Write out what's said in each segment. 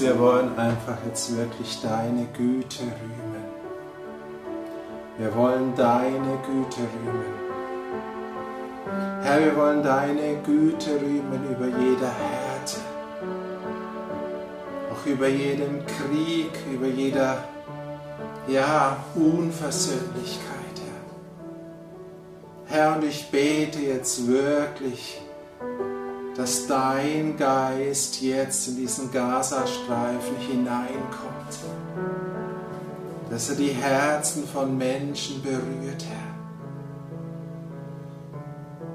Wir wollen einfach jetzt wirklich deine Güte rühmen. Wir wollen deine Güte rühmen. Herr, wir wollen deine Güte rühmen über jede Härte, auch über jeden Krieg, über jeder ja, Unversöhnlichkeit, Herr. Herr, und ich bete jetzt wirklich, dass dein Geist jetzt in diesen Gazastreifen hineinkommt, dass er die Herzen von Menschen berührt, Herr.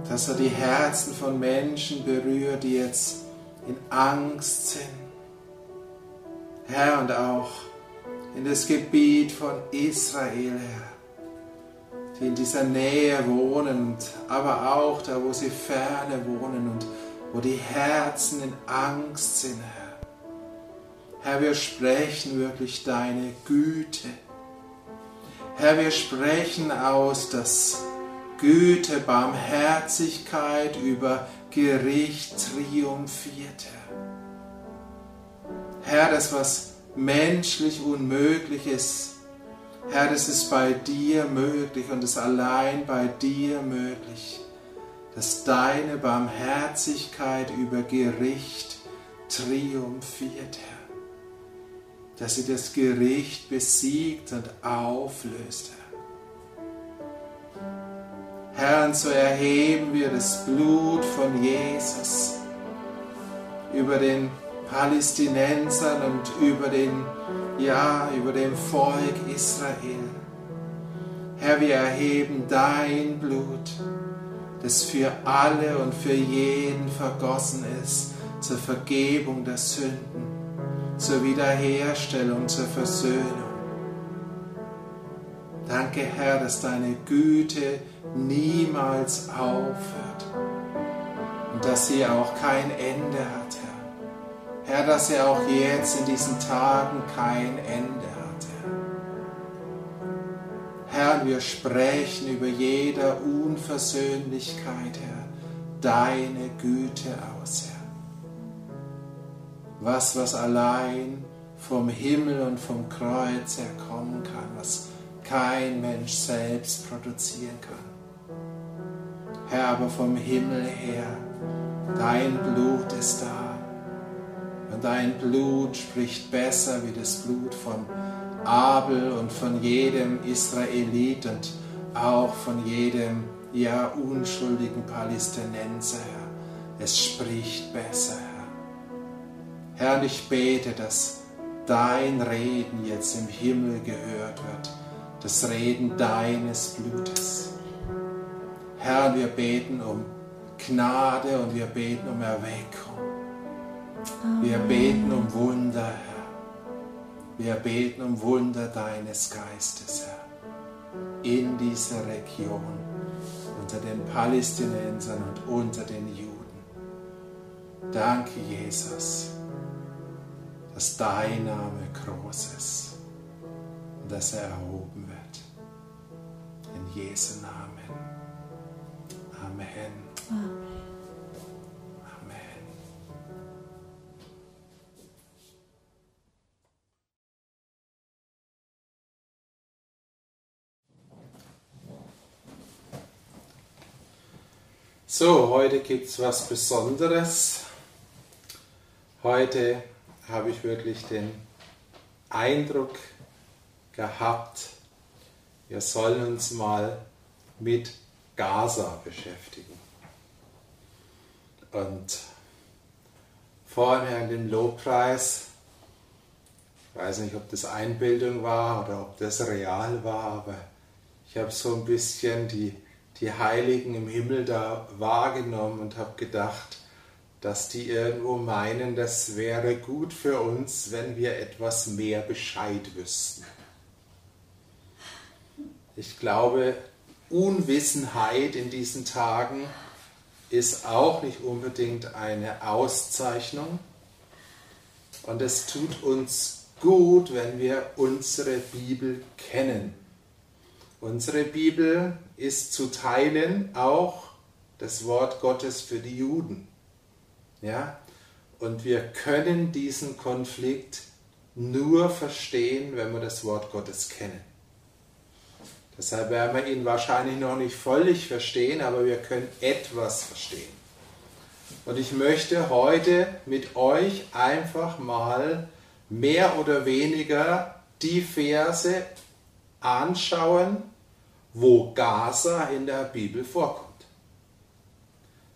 Dass er die Herzen von Menschen berührt, die jetzt in Angst sind. Herr, und auch in das Gebiet von Israel, Herr, die in dieser Nähe wohnen, aber auch da, wo sie ferne wohnen und wo die Herzen in Angst sind, Herr. Herr, wir sprechen wirklich deine Güte. Herr, wir sprechen aus, dass Güte, Barmherzigkeit über Gericht triumphiert, Herr. Herr, das, was menschlich unmöglich ist, Herr, das ist bei dir möglich und ist allein bei dir möglich, dass deine Barmherzigkeit über Gericht triumphiert, Herr dass sie das Gericht besiegt und auflöst. Herr, und so erheben wir das Blut von Jesus über den Palästinensern und über den, ja, über dem Volk Israel. Herr, wir erheben dein Blut, das für alle und für jeden vergossen ist, zur Vergebung der Sünden zur Wiederherstellung, zur Versöhnung. Danke, Herr, dass deine Güte niemals aufhört und dass sie auch kein Ende hat, Herr. Herr, dass sie auch jetzt in diesen Tagen kein Ende Herr. Wir sprechen über jeder Unversöhnlichkeit, Herr, deine Güte aus, Herr was, was allein vom Himmel und vom Kreuz her kommen kann, was kein Mensch selbst produzieren kann. Herr, aber vom Himmel her, dein Blut ist da. Und dein Blut spricht besser wie das Blut von Abel und von jedem Israelit und auch von jedem ja unschuldigen Palästinenser, Herr. Es spricht besser, Herr. Herr, ich bete, dass dein Reden jetzt im Himmel gehört wird, das Reden deines Blutes. Herr, wir beten um Gnade und wir beten um Erweckung. Wir beten um Wunder, Herr. Wir beten um Wunder deines Geistes, Herr. In dieser Region, unter den Palästinensern und unter den Juden. Danke, Jesus dass dein Name groß ist und dass er erhoben wird. In Jesu Namen. Amen. Amen. So, heute gibt es was Besonderes. Heute habe ich wirklich den Eindruck gehabt, wir sollen uns mal mit Gaza beschäftigen. Und vorher in dem Lobpreis, ich weiß nicht, ob das Einbildung war oder ob das real war, aber ich habe so ein bisschen die, die Heiligen im Himmel da wahrgenommen und habe gedacht, dass die irgendwo meinen, das wäre gut für uns, wenn wir etwas mehr Bescheid wüssten. Ich glaube, Unwissenheit in diesen Tagen ist auch nicht unbedingt eine Auszeichnung. Und es tut uns gut, wenn wir unsere Bibel kennen. Unsere Bibel ist zu teilen auch das Wort Gottes für die Juden. Ja? Und wir können diesen Konflikt nur verstehen, wenn wir das Wort Gottes kennen. Deshalb werden wir ihn wahrscheinlich noch nicht völlig verstehen, aber wir können etwas verstehen. Und ich möchte heute mit euch einfach mal mehr oder weniger die Verse anschauen, wo Gaza in der Bibel vorkommt.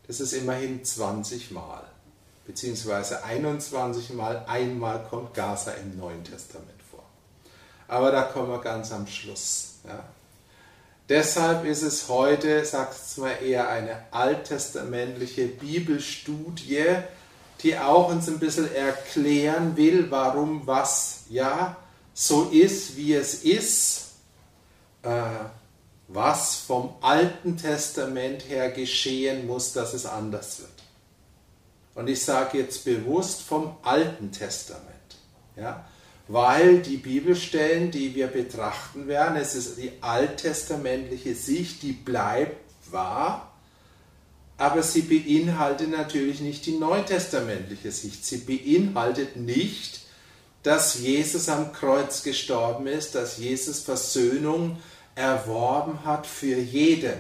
Das ist immerhin 20 Mal beziehungsweise 21 Mal, einmal kommt Gaza im Neuen Testament vor. aber da kommen wir ganz am Schluss. Ja. Deshalb ist es heute, sagt es mal, eher eine alttestamentliche Bibelstudie, die auch uns ein bisschen erklären will, warum was ja so ist, wie es ist, äh, was vom Alten Testament her geschehen muss, dass es anders wird. Und ich sage jetzt bewusst vom Alten Testament. Ja? weil die Bibelstellen, die wir betrachten werden, es ist die alttestamentliche Sicht, die bleibt wahr, aber sie beinhaltet natürlich nicht die neutestamentliche Sicht. Sie beinhaltet nicht, dass Jesus am Kreuz gestorben ist, dass Jesus Versöhnung erworben hat für jeden.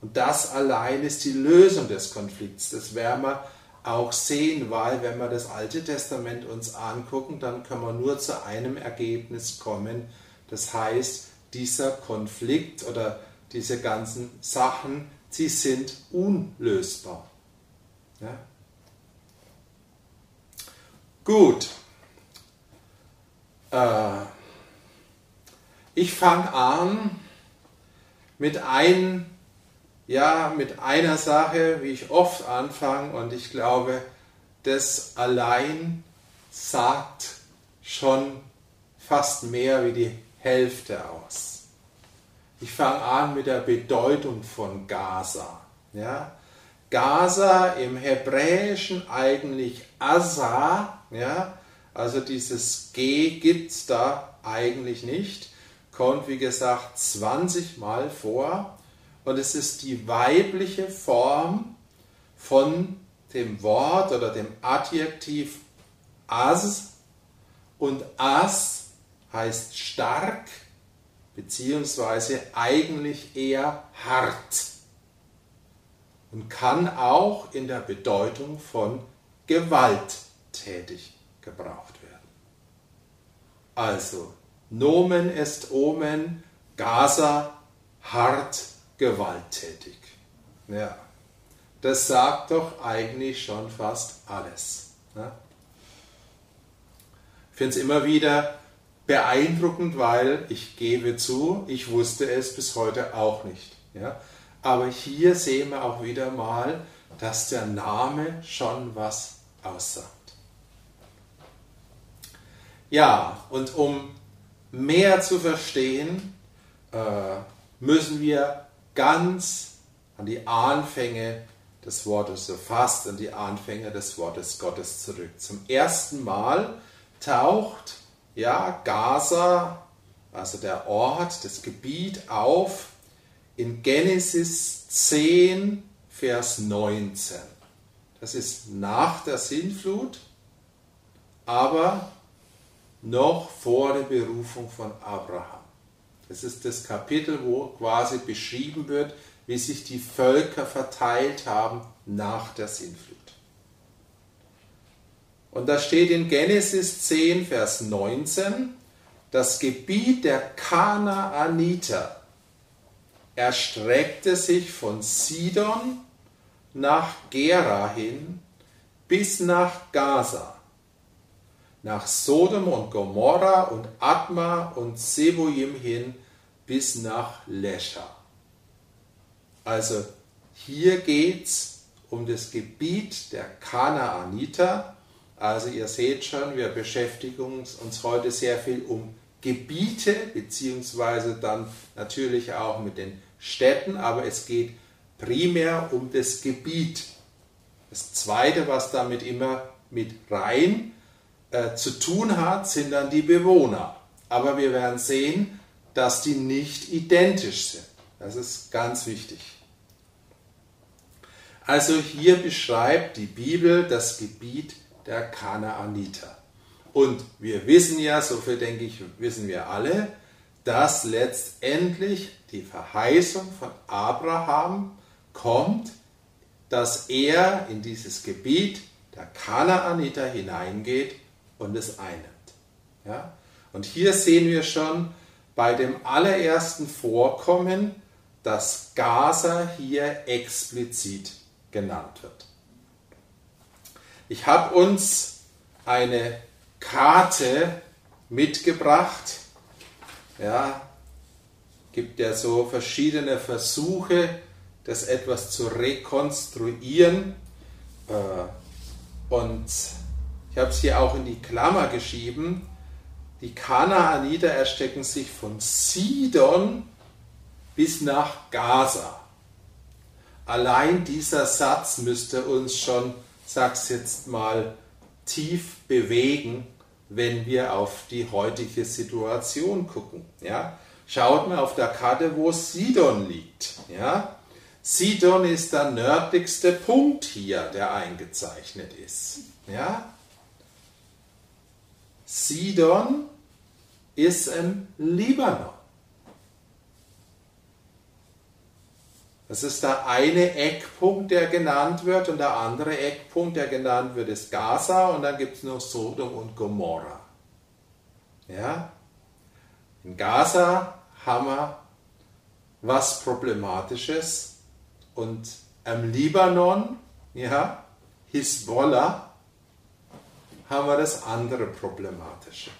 Und das allein ist die Lösung des Konflikts. Das werden wir auch sehen, weil wenn wir das Alte Testament uns angucken, dann können wir nur zu einem Ergebnis kommen. Das heißt, dieser Konflikt oder diese ganzen Sachen, sie sind unlösbar. Ja? Gut. Äh, ich fange an mit einem ja, mit einer Sache, wie ich oft anfange, und ich glaube, das allein sagt schon fast mehr wie die Hälfte aus. Ich fange an mit der Bedeutung von Gaza. Ja? Gaza im Hebräischen eigentlich Asa, ja? also dieses G gibt es da eigentlich nicht, kommt wie gesagt 20 Mal vor. Und es ist die weibliche Form von dem Wort oder dem Adjektiv as. Und as heißt stark beziehungsweise eigentlich eher hart. Und kann auch in der Bedeutung von gewalttätig gebraucht werden. Also Nomen est Omen, Gaza hart gewalttätig. Ja, das sagt doch eigentlich schon fast alles. Ne? Ich finde es immer wieder beeindruckend, weil ich gebe zu, ich wusste es bis heute auch nicht. Ja? Aber hier sehen wir auch wieder mal, dass der Name schon was aussagt. Ja, und um mehr zu verstehen, äh, müssen wir ganz an die Anfänge des Wortes, so fast an die Anfänge des Wortes Gottes zurück. Zum ersten Mal taucht ja Gaza, also der Ort, das Gebiet auf in Genesis 10, Vers 19. Das ist nach der Sintflut, aber noch vor der Berufung von Abraham. Das ist das Kapitel, wo quasi beschrieben wird, wie sich die Völker verteilt haben nach der Sintflut. Und da steht in Genesis 10, Vers 19, das Gebiet der Kanaaniter erstreckte sich von Sidon nach Gera hin bis nach Gaza nach Sodom und Gomorra und Adma und Seboim hin bis nach Lescha. Also hier geht es um das Gebiet der Kanaaniter. Also ihr seht schon, wir beschäftigen uns heute sehr viel um Gebiete, beziehungsweise dann natürlich auch mit den Städten, aber es geht primär um das Gebiet. Das Zweite, was damit immer mit rein äh, zu tun hat, sind dann die Bewohner. Aber wir werden sehen, dass die nicht identisch sind. Das ist ganz wichtig. Also hier beschreibt die Bibel das Gebiet der Kanaaniter. Und wir wissen ja, so viel denke ich, wissen wir alle, dass letztendlich die Verheißung von Abraham kommt, dass er in dieses Gebiet der Kanaaniter hineingeht und es einnimmt. Ja? Und hier sehen wir schon bei dem allerersten Vorkommen, dass Gaza hier explizit genannt wird. Ich habe uns eine Karte mitgebracht Ja, gibt ja so verschiedene Versuche, das etwas zu rekonstruieren. Äh, und ich habe es hier auch in die Klammer geschrieben. Die Kanaaniter erstecken sich von Sidon bis nach Gaza. Allein dieser Satz müsste uns schon, sag's jetzt mal, tief bewegen, wenn wir auf die heutige Situation gucken. Ja? Schaut mal auf der Karte, wo Sidon liegt. Ja? Sidon ist der nördlichste Punkt hier, der eingezeichnet ist. Ja? Sidon ist im Libanon. Das ist der eine Eckpunkt, der genannt wird, und der andere Eckpunkt, der genannt wird, ist Gaza, und dann gibt es noch Sodom und Gomorra. Ja? In Gaza haben wir was Problematisches und im Libanon, ja, Hisbollah, haben wir das andere Problematische.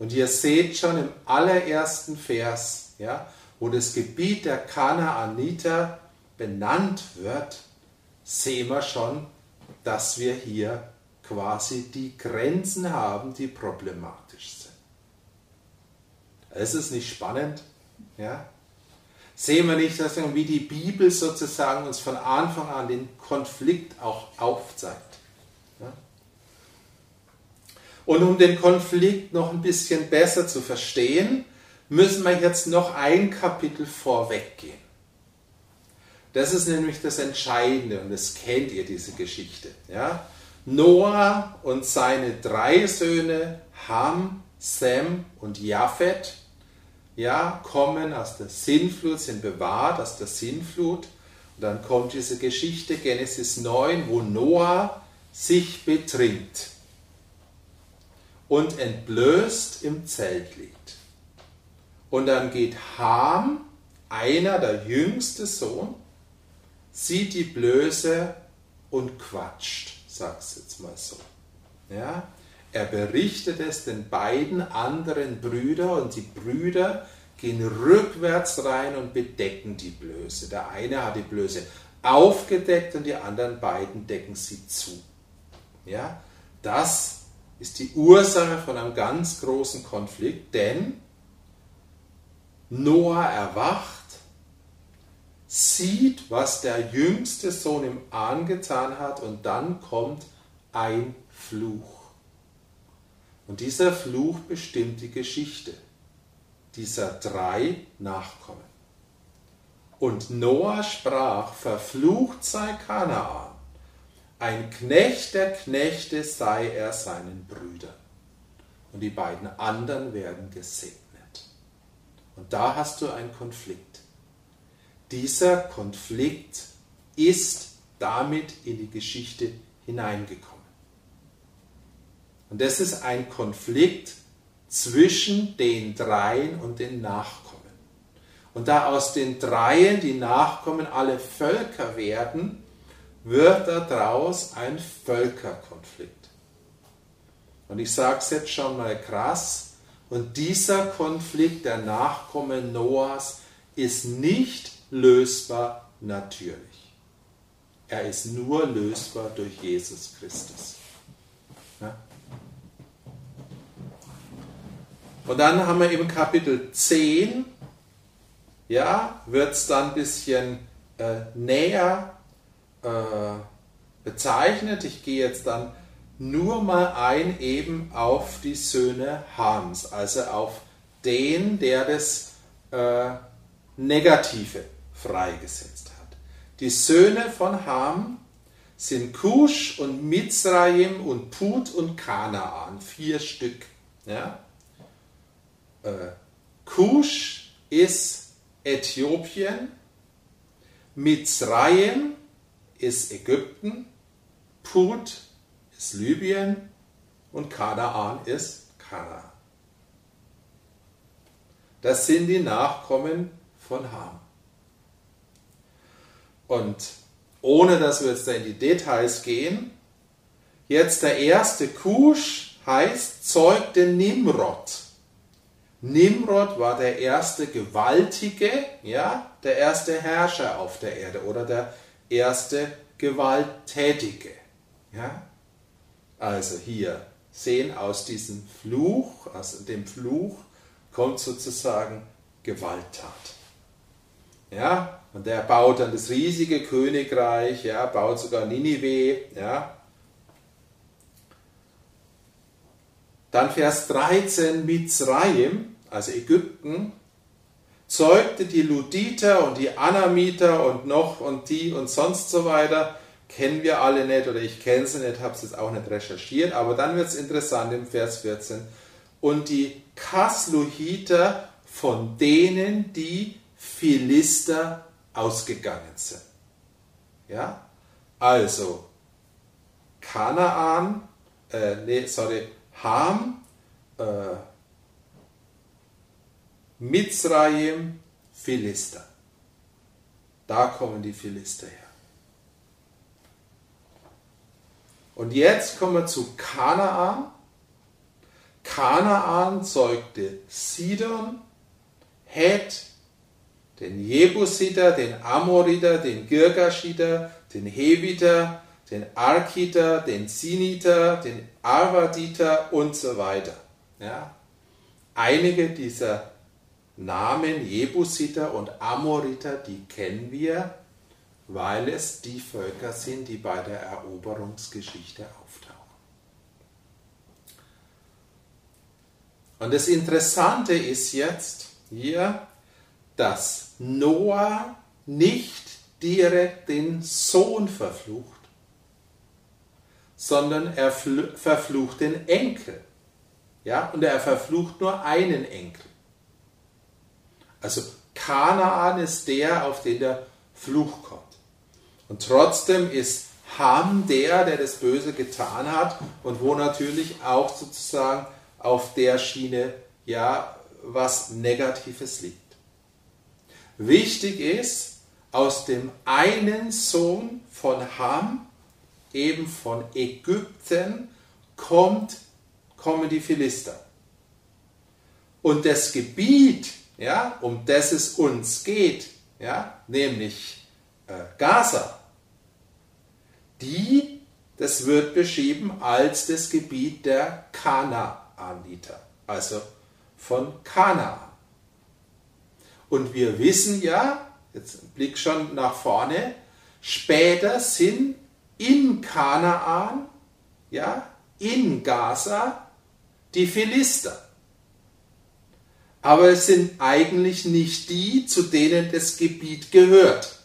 Und ihr seht schon im allerersten Vers, ja, wo das Gebiet der Kanaaniter benannt wird, sehen wir schon, dass wir hier quasi die Grenzen haben, die problematisch sind. Es ist nicht spannend, ja? Sehen wir nicht, dass wie die Bibel sozusagen uns von Anfang an den Konflikt auch aufzeigt. Und um den Konflikt noch ein bisschen besser zu verstehen, müssen wir jetzt noch ein Kapitel vorweggehen. Das ist nämlich das Entscheidende und das kennt ihr, diese Geschichte. Ja? Noah und seine drei Söhne Ham, Sem und Japhet ja, kommen aus der Sinnflut, sind bewahrt aus der Sinnflut. Und dann kommt diese Geschichte, Genesis 9, wo Noah sich betrinkt und entblößt im Zelt liegt. Und dann geht Ham, einer, der jüngste Sohn, sieht die Blöße und quatscht, sag's jetzt mal so. Ja? Er berichtet es den beiden anderen Brüdern und die Brüder gehen rückwärts rein und bedecken die Blöße. Der eine hat die Blöße aufgedeckt und die anderen beiden decken sie zu. Ja? Das ist die Ursache von einem ganz großen Konflikt, denn Noah erwacht, sieht, was der jüngste Sohn ihm angetan hat und dann kommt ein Fluch. Und dieser Fluch bestimmt die Geschichte dieser drei Nachkommen. Und Noah sprach, verflucht sei Kanaan, ein Knecht der Knechte sei er seinen Brüdern. Und die beiden anderen werden gesegnet. Und da hast du einen Konflikt. Dieser Konflikt ist damit in die Geschichte hineingekommen. Und das ist ein Konflikt zwischen den Dreien und den Nachkommen. Und da aus den Dreien die Nachkommen alle Völker werden, wird daraus ein Völkerkonflikt. Und ich sage es jetzt schon mal krass, und dieser Konflikt der Nachkommen Noahs ist nicht lösbar natürlich. Er ist nur lösbar durch Jesus Christus. Und dann haben wir im Kapitel 10, ja, wird es dann ein bisschen äh, näher äh, bezeichnet. Ich gehe jetzt dann nur mal ein eben auf die Söhne Hams, also auf den, der das äh, Negative freigesetzt hat. Die Söhne von Ham sind Kusch und Mizraim und Put und Kanaan, vier Stück. Ja? Äh, Kusch ist Äthiopien, Mizraim ist Ägypten, Put ist Libyen und Kanaan ist Kanaan. Das sind die Nachkommen von Ham. Und ohne dass wir jetzt da in die Details gehen, jetzt der erste Kusch heißt zeugte Nimrod. Nimrod war der erste Gewaltige, ja, der erste Herrscher auf der Erde oder der erste Gewalttätige. Ja? Also hier sehen aus diesem Fluch, aus dem Fluch kommt sozusagen Gewalttat. Ja, und der baut dann das riesige Königreich, ja, baut sogar Ninive, ja. Dann Vers 13, Mitzrayim, also Ägypten, zeugte die Luditer und die Anamiter und noch und die und sonst so weiter. Kennen wir alle nicht oder ich kenne sie nicht, habe es jetzt auch nicht recherchiert, aber dann wird es interessant im Vers 14. Und die Kasluhiter von denen, die Philister ausgegangen sind. Ja, also Kanaan, äh, nee, sorry, Ham, äh, Mitzrayim, Philister. Da kommen die Philister her. Und jetzt kommen wir zu Kanaan. Kanaan zeugte Sidon, Het, den Jebusiter, den Amoriter, den Girgashiter, den Heviter, den Arkiter, den Siniter, den Arvaditer und so weiter. Ja? Einige dieser Namen Jebusiter und Amoriter, die kennen wir, weil es die Völker sind, die bei der Eroberungsgeschichte auftauchen. Und das Interessante ist jetzt hier, dass Noah nicht direkt den Sohn verflucht, sondern er verflucht den Enkel. Ja, und er verflucht nur einen Enkel. Also Kanaan ist der, auf den der Fluch kommt. Und trotzdem ist Ham der, der das Böse getan hat und wo natürlich auch sozusagen auf der Schiene ja was Negatives liegt. Wichtig ist, aus dem einen Sohn von Ham, eben von Ägypten, kommt, kommen die Philister. Und das Gebiet, ja, um das es uns geht, ja, nämlich äh, Gaza, die, das wird beschrieben als das Gebiet der Kanaaniter, also von Kanaan. Und wir wissen ja, jetzt Blick schon nach vorne, später sind in Kanaan, ja, in Gaza die Philister. Aber es sind eigentlich nicht die, zu denen das Gebiet gehört,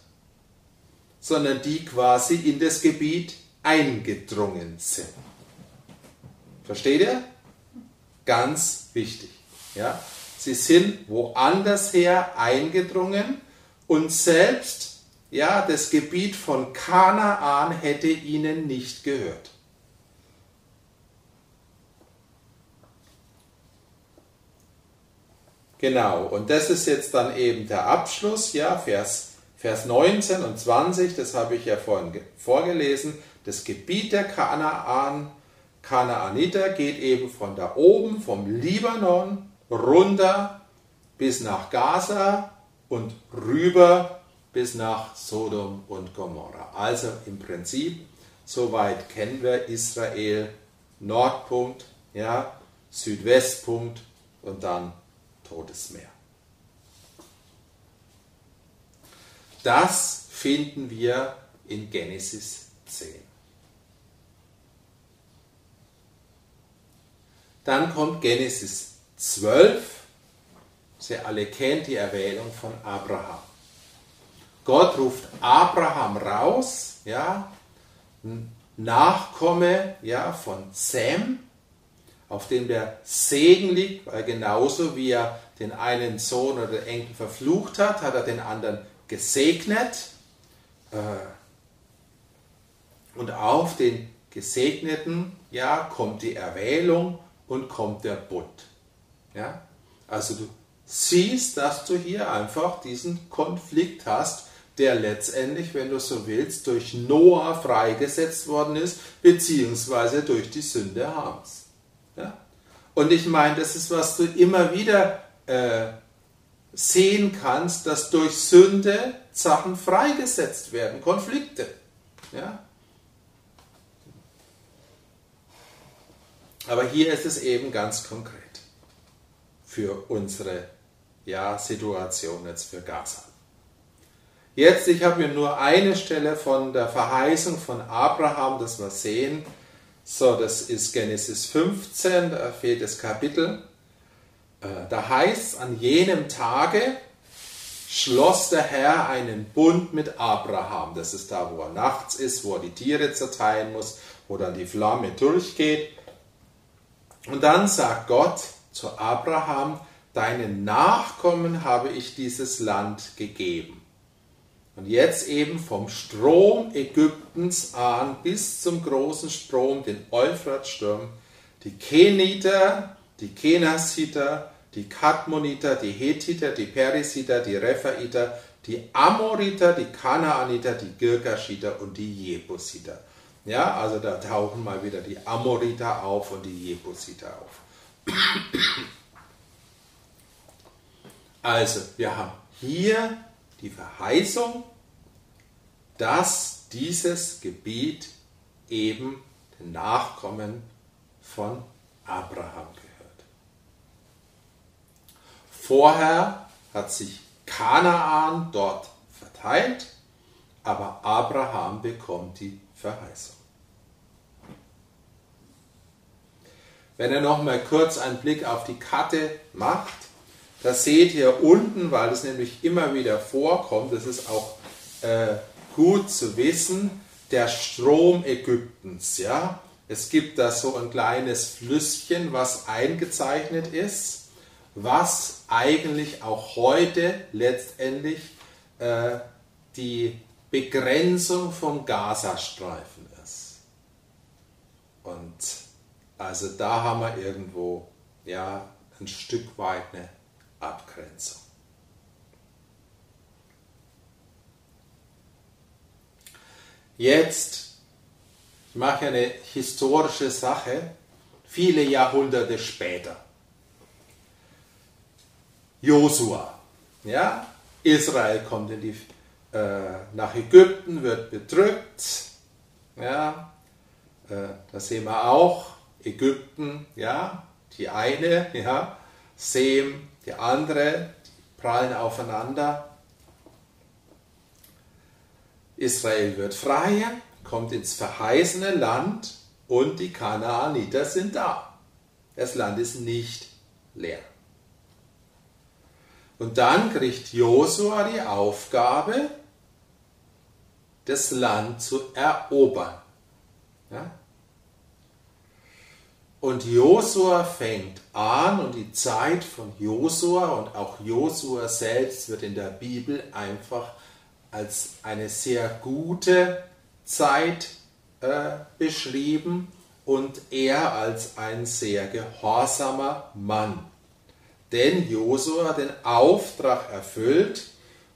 sondern die quasi in das Gebiet eingedrungen sind. Versteht ihr? Ganz wichtig. Ja? Sie sind woanders her eingedrungen und selbst ja, das Gebiet von Kanaan hätte ihnen nicht gehört. Genau, und das ist jetzt dann eben der Abschluss, ja, Vers, Vers 19 und 20, das habe ich ja vorhin vorgelesen. Das Gebiet der Kanaan, Kanaaniter geht eben von da oben, vom Libanon, runter bis nach Gaza und rüber bis nach Sodom und Gomorra. Also im Prinzip, soweit kennen wir Israel, Nordpunkt, ja, Südwestpunkt und dann Totes Meer. Das finden wir in Genesis 10. Dann kommt Genesis 12. Sie alle kennt die Erwählung von Abraham. Gott ruft Abraham raus, ja, Nachkomme ja, von Sam, auf dem der Segen liegt, weil genauso wie er den einen Sohn oder Enkel verflucht hat, hat er den anderen gesegnet. Äh, und auf den Gesegneten ja, kommt die Erwählung und kommt der Bund. Ja? Also du siehst, dass du hier einfach diesen Konflikt hast, der letztendlich, wenn du so willst, durch Noah freigesetzt worden ist, beziehungsweise durch die Sünde Hams. Und ich meine, das ist, was du immer wieder äh, sehen kannst, dass durch Sünde Sachen freigesetzt werden, Konflikte. Ja? Aber hier ist es eben ganz konkret für unsere ja, Situation jetzt für Gaza. Jetzt, ich habe mir nur eine Stelle von der Verheißung von Abraham, das wir sehen. So, das ist Genesis 15, da fehlt das Kapitel. Äh, da heißt an jenem Tage schloss der Herr einen Bund mit Abraham. Das ist da, wo er nachts ist, wo er die Tiere zerteilen muss, wo dann die Flamme durchgeht. Und dann sagt Gott zu Abraham, deinen Nachkommen habe ich dieses Land gegeben. Und jetzt eben vom Strom Ägyptens an bis zum großen Strom, den Euphratsturm, die Keniter, die Kenasiter, die Kadmoniter, die Hethiter, die Perisiter, die Rephaiter, die Amoriter, die Kanaaniter, die Girgashiter und die Jebusiter. Ja, also da tauchen mal wieder die Amoriter auf und die Jebusiter auf. Also, wir haben hier die Verheißung, dass dieses Gebiet eben den Nachkommen von Abraham gehört. Vorher hat sich Kanaan dort verteilt, aber Abraham bekommt die Verheißung. Wenn er noch mal kurz einen Blick auf die Karte macht, da seht ihr unten, weil es nämlich immer wieder vorkommt, das ist auch äh, gut zu wissen, der Strom Ägyptens. Ja? Es gibt da so ein kleines Flüsschen, was eingezeichnet ist, was eigentlich auch heute letztendlich äh, die Begrenzung vom Gazastreifen ist. Und also da haben wir irgendwo ja, ein Stück weit eine Abgrenzung. Jetzt, ich mache eine historische Sache, viele Jahrhunderte später. Josua, ja, Israel kommt in die, äh, nach Ägypten, wird bedrückt, ja, äh, da sehen wir auch Ägypten, ja, die eine, ja, Sem, die andere, prallen aufeinander. Israel wird frei, kommt ins verheißene Land und die Kanaaniter sind da. Das Land ist nicht leer. Und dann kriegt Josua die Aufgabe, das Land zu erobern. Ja? Und Josua fängt an und die Zeit von Josua und auch Josua selbst wird in der Bibel einfach als eine sehr gute Zeit äh, beschrieben und er als ein sehr gehorsamer Mann. Denn Josua den Auftrag erfüllt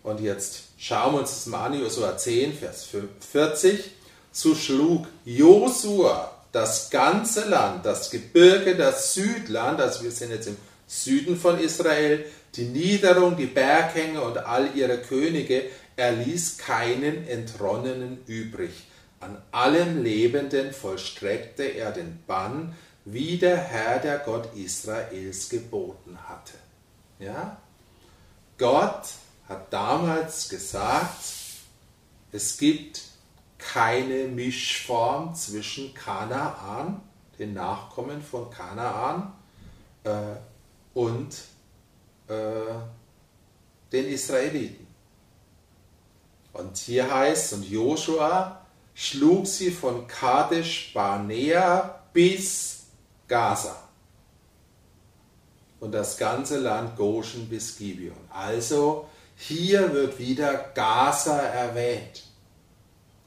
und jetzt schauen wir uns das mal an, Josua 10, Vers 40, so schlug Josua das ganze Land, das Gebirge, das Südland, also wir sind jetzt im Süden von Israel, die Niederung, die Berghänge und all ihre Könige, er ließ keinen Entronnenen übrig. An allem Lebenden vollstreckte er den Bann, wie der Herr, der Gott Israels, geboten hatte. Ja? Gott hat damals gesagt, es gibt keine Mischform zwischen Kanaan, den Nachkommen von Kanaan, äh, und äh, den Israeliten. Und hier heißt, und Joshua schlug sie von Kadesh Barnea bis Gaza. Und das ganze Land Goshen bis Gibeon. Also hier wird wieder Gaza erwähnt.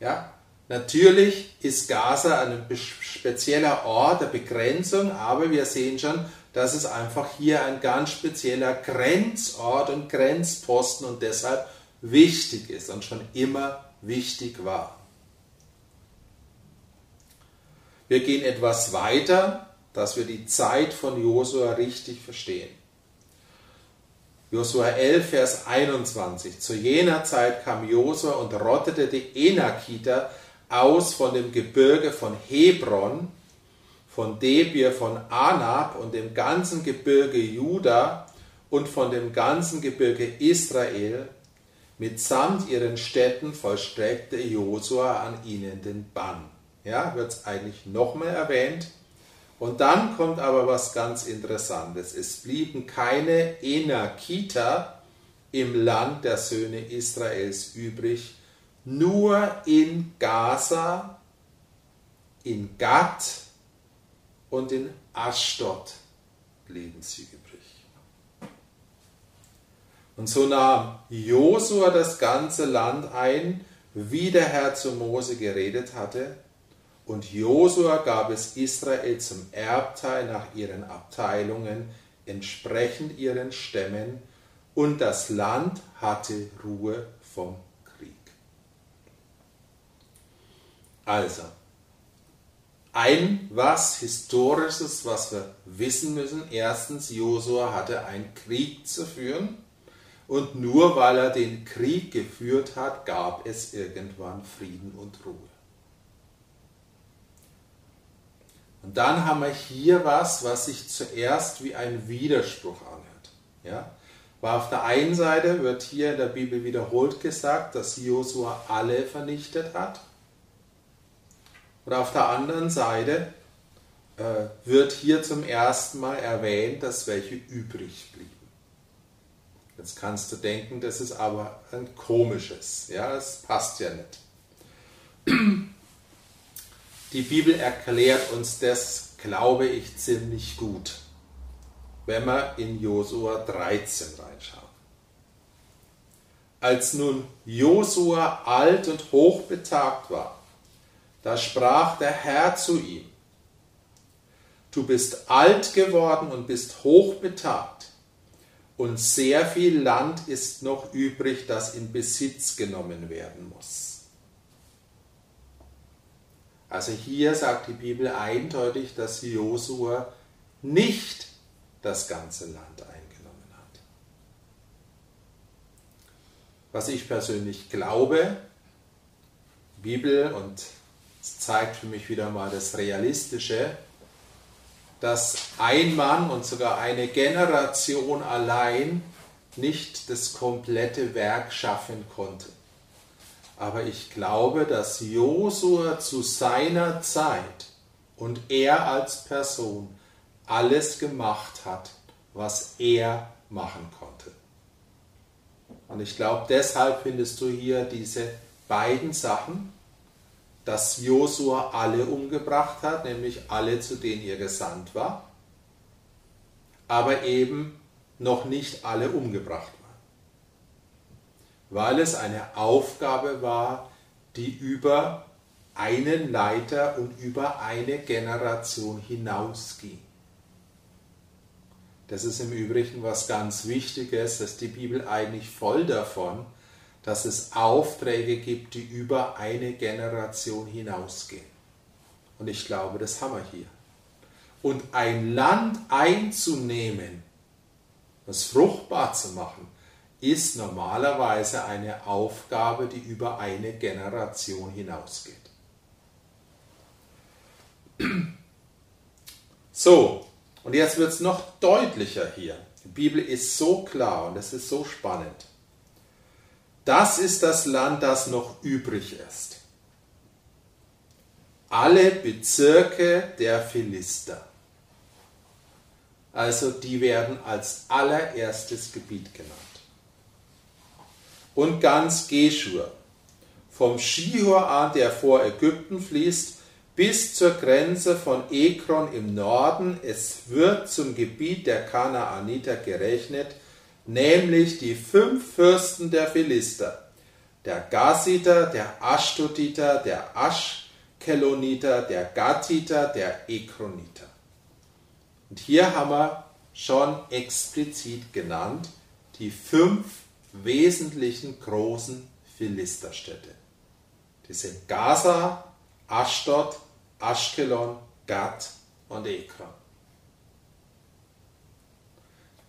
Ja? Natürlich ist Gaza ein spezieller Ort der Begrenzung, aber wir sehen schon, dass es einfach hier ein ganz spezieller Grenzort und Grenzposten und deshalb wichtig ist und schon immer wichtig war. Wir gehen etwas weiter, dass wir die Zeit von Josua richtig verstehen. Josua 11, Vers 21. Zu jener Zeit kam Josua und rottete die Enakiter aus von dem Gebirge von Hebron, von Debir, von Anab und dem ganzen Gebirge Juda und von dem ganzen Gebirge Israel. Mitsamt ihren Städten vollstreckte Josua an ihnen den Bann. Ja, wird es eigentlich nochmal erwähnt. Und dann kommt aber was ganz Interessantes. Es blieben keine Enakiter im Land der Söhne Israels übrig, nur in Gaza, in Gad und in Aschdod blieben sie übrig. Und so nahm Josua das ganze Land ein, wie der Herr zu Mose geredet hatte, und Josua gab es Israel zum Erbteil nach ihren Abteilungen, entsprechend ihren Stämmen, und das Land hatte Ruhe vom Krieg. Also, ein was Historisches, was wir wissen müssen. Erstens, Josua hatte einen Krieg zu führen. Und nur weil er den Krieg geführt hat, gab es irgendwann Frieden und Ruhe. Und dann haben wir hier was, was sich zuerst wie ein Widerspruch anhört. Ja? Weil auf der einen Seite wird hier in der Bibel wiederholt gesagt, dass Josua alle vernichtet hat. Und auf der anderen Seite äh, wird hier zum ersten Mal erwähnt, dass welche übrig blieben. Jetzt kannst du denken, das ist aber ein komisches. Ja, es passt ja nicht. Die Bibel erklärt uns das, glaube ich, ziemlich gut, wenn wir in Josua 13 reinschauen. Als nun Josua alt und hochbetagt war, da sprach der Herr zu ihm, Du bist alt geworden und bist hochbetagt, und sehr viel Land ist noch übrig, das in Besitz genommen werden muss. Also hier sagt die Bibel eindeutig, dass Josua nicht das ganze Land eingenommen hat. Was ich persönlich glaube, Bibel und es zeigt für mich wieder mal das Realistische, dass ein Mann und sogar eine Generation allein nicht das komplette Werk schaffen konnte. Aber ich glaube, dass Josua zu seiner Zeit und er als Person alles gemacht hat, was er machen konnte. Und ich glaube, deshalb findest du hier diese beiden Sachen, dass Josua alle umgebracht hat, nämlich alle, zu denen er gesandt war, aber eben noch nicht alle umgebracht weil es eine Aufgabe war, die über einen Leiter und über eine Generation hinausging. Das ist im Übrigen was ganz Wichtiges, dass die Bibel eigentlich voll davon, dass es Aufträge gibt, die über eine Generation hinausgehen. Und ich glaube, das haben wir hier. Und ein Land einzunehmen, das fruchtbar zu machen, ist normalerweise eine Aufgabe, die über eine Generation hinausgeht. So, und jetzt wird es noch deutlicher hier. Die Bibel ist so klar und es ist so spannend. Das ist das Land, das noch übrig ist. Alle Bezirke der Philister. Also die werden als allererstes Gebiet genannt und ganz Geschur. Vom Schihor an, der vor Ägypten fließt, bis zur Grenze von Ekron im Norden. Es wird zum Gebiet der Kanaaniter gerechnet, nämlich die fünf Fürsten der Philister. Der Gasiter, der Ashdoditer, der Aschkeloniter, der Gatiter, der Ekroniter. Und hier haben wir schon explizit genannt die fünf wesentlichen großen Philisterstädte. Die sind Gaza, Ashdod, Ashkelon, Gad und Ekron.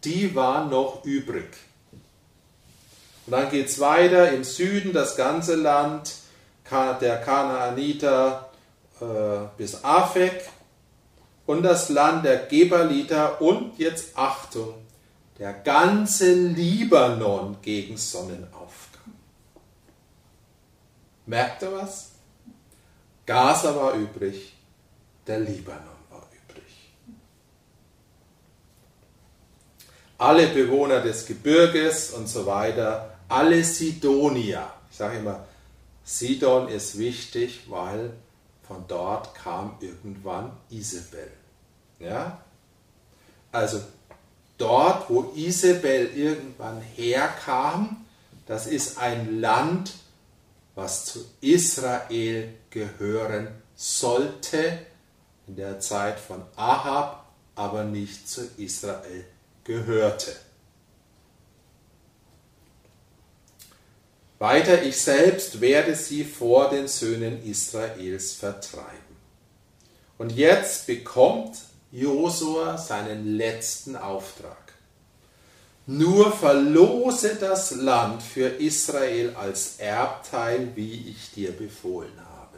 Die waren noch übrig. Und dann geht es weiter im Süden, das ganze Land der Kanaaniter äh, bis Afek und das Land der Gebaliter und jetzt Achtung, der ganze Libanon gegen Sonnenaufgang. Merkt ihr was? Gaza war übrig, der Libanon war übrig. Alle Bewohner des Gebirges und so weiter, alle Sidonier. Ich sage immer, Sidon ist wichtig, weil von dort kam irgendwann Isabel. Ja? Also dort, wo Isabel irgendwann herkam, das ist ein Land, was zu Israel gehören sollte, in der Zeit von Ahab, aber nicht zu Israel gehörte. Weiter, ich selbst werde sie vor den Söhnen Israels vertreiben. Und jetzt bekommt Josua seinen letzten Auftrag. Nur verlose das Land für Israel als Erbteil, wie ich dir befohlen habe.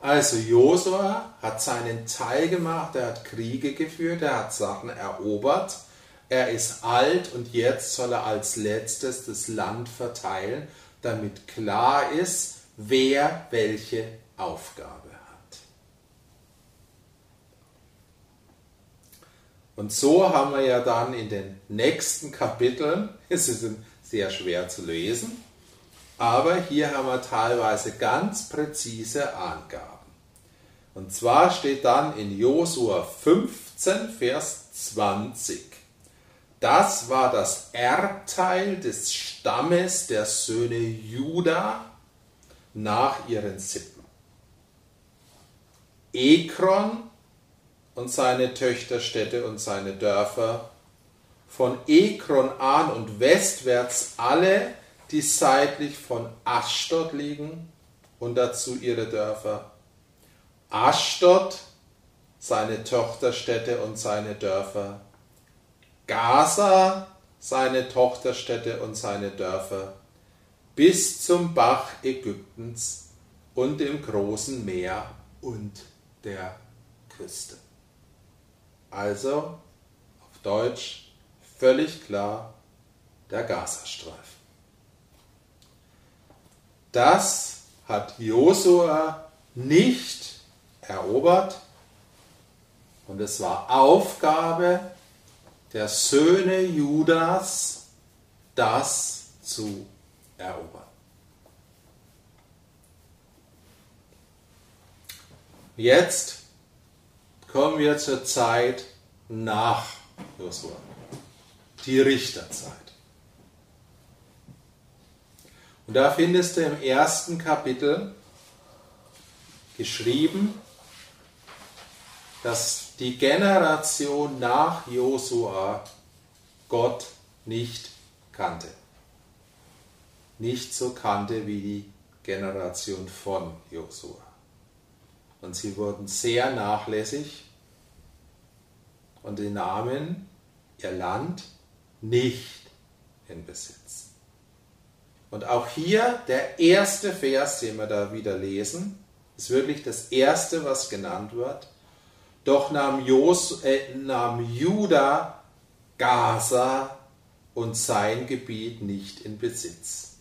Also Josua hat seinen Teil gemacht, er hat Kriege geführt, er hat Sachen erobert, er ist alt und jetzt soll er als letztes das Land verteilen, damit klar ist, wer welche Aufgabe Und so haben wir ja dann in den nächsten Kapiteln, es ist sehr schwer zu lesen, aber hier haben wir teilweise ganz präzise Angaben. Und zwar steht dann in Josua 15, Vers 20. Das war das Erbteil des Stammes der Söhne Juda nach ihren Sippen. Ekron und seine Töchterstädte und seine Dörfer, von Ekron an und westwärts alle, die seitlich von Aschdod liegen und dazu ihre Dörfer. Aschdod, seine Tochterstädte und seine Dörfer. Gaza, seine Tochterstädte und seine Dörfer. Bis zum Bach Ägyptens und dem großen Meer und der Küste. Also auf Deutsch völlig klar der Gazastreifen. Das hat Josua nicht erobert und es war Aufgabe der Söhne Judas, das zu erobern. Jetzt kommen wir zur Zeit nach Josua, die Richterzeit. Und da findest du im ersten Kapitel geschrieben, dass die Generation nach Josua Gott nicht kannte. Nicht so kannte wie die Generation von Josua. Und sie wurden sehr nachlässig und die nahmen ihr Land nicht in Besitz. Und auch hier der erste Vers, den wir da wieder lesen, ist wirklich das erste, was genannt wird. Doch nahm, Jos, äh, nahm Juda Gaza und sein Gebiet nicht in Besitz.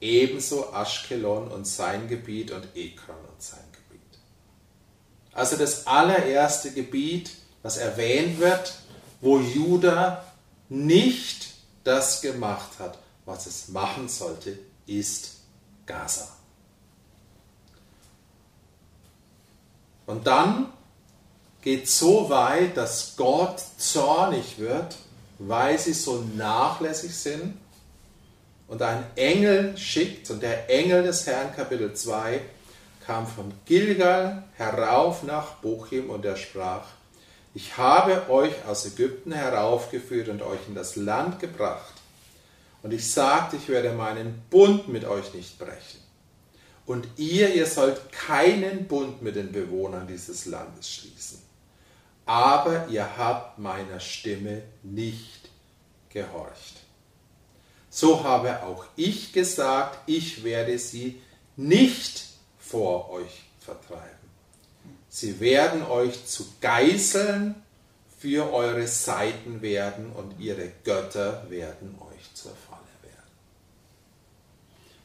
Ebenso Aschkelon und sein Gebiet und Ekron also das allererste Gebiet, was erwähnt wird, wo Juda nicht das gemacht hat, was es machen sollte, ist Gaza. Und dann geht so weit, dass Gott zornig wird, weil sie so nachlässig sind und einen Engel schickt, und der Engel des Herrn, Kapitel 2, kam von Gilgal herauf nach Bochim und er sprach, ich habe euch aus Ägypten heraufgeführt und euch in das Land gebracht. Und ich sagte, ich werde meinen Bund mit euch nicht brechen. Und ihr, ihr sollt keinen Bund mit den Bewohnern dieses Landes schließen. Aber ihr habt meiner Stimme nicht gehorcht. so habe auch ich gesagt, ich werde sie nicht vor euch vertreiben. Sie werden euch zu Geißeln für eure Seiten werden und ihre Götter werden euch zur Falle werden.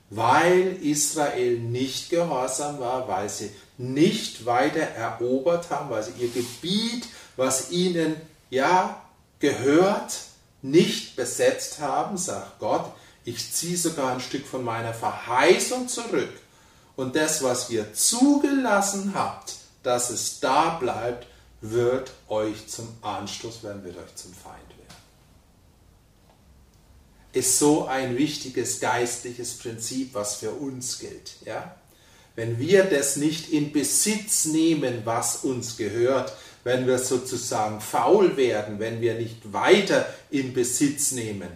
Weil Israel nicht gehorsam war, weil sie nicht weiter erobert haben, weil sie ihr Gebiet, was ihnen ja gehört, nicht besetzt haben, sagt Gott, ich ziehe sogar ein Stück von meiner Verheißung zurück. Und das, was ihr zugelassen habt, dass es da bleibt, wird euch zum Anstoß werden, wird euch zum Feind werden. Ist so ein wichtiges geistliches Prinzip, was für uns gilt. Ja? Wenn wir das nicht in Besitz nehmen, was uns gehört, wenn wir sozusagen faul werden, wenn wir nicht weiter in Besitz nehmen.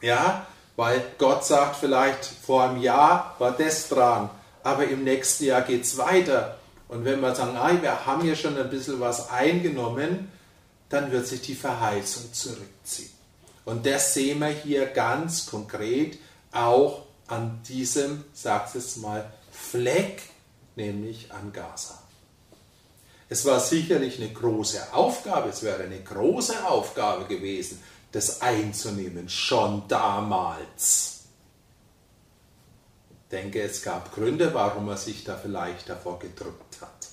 Ja, weil Gott sagt vielleicht, vor einem Jahr war das dran, aber im nächsten Jahr geht es weiter. Und wenn wir sagen, ah, wir haben ja schon ein bisschen was eingenommen, dann wird sich die Verheißung zurückziehen. Und das sehen wir hier ganz konkret auch an diesem, sagt es mal, Fleck, nämlich an Gaza. Es war sicherlich eine große Aufgabe, es wäre eine große Aufgabe gewesen, das einzunehmen, schon damals. Ich denke, es gab Gründe, warum er sich da vielleicht davor gedrückt hat.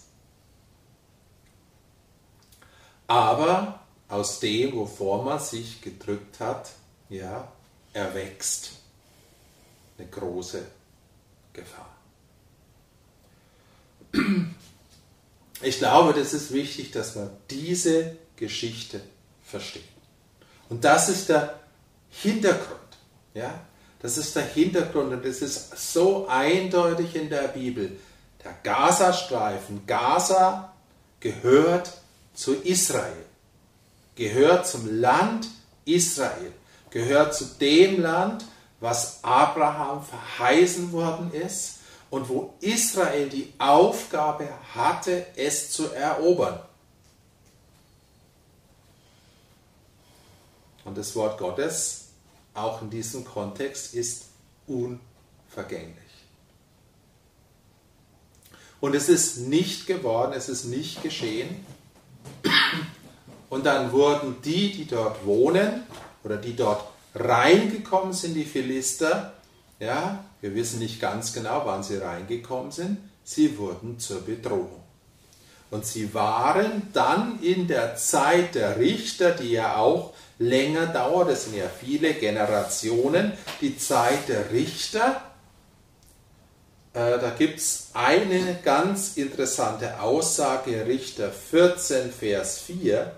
Aber aus dem, wovor man sich gedrückt hat, ja, erwächst eine große Gefahr. Ich glaube, das ist wichtig, dass man diese Geschichte versteht. Und das ist der Hintergrund. Ja? Das ist der Hintergrund und das ist so eindeutig in der Bibel. Der Gazastreifen, Gaza gehört zu Israel, gehört zum Land Israel, gehört zu dem Land, was Abraham verheißen worden ist und wo Israel die Aufgabe hatte, es zu erobern. Und das Wort Gottes, auch in diesem Kontext, ist unvergänglich. Und es ist nicht geworden, es ist nicht geschehen. Und dann wurden die, die dort wohnen oder die dort reingekommen sind, die Philister, ja, wir wissen nicht ganz genau, wann sie reingekommen sind. Sie wurden zur Bedrohung. Und sie waren dann in der Zeit der Richter, die ja auch länger dauert, das sind ja viele Generationen, die Zeit der Richter. Äh, da gibt es eine ganz interessante Aussage, Richter 14, Vers 4.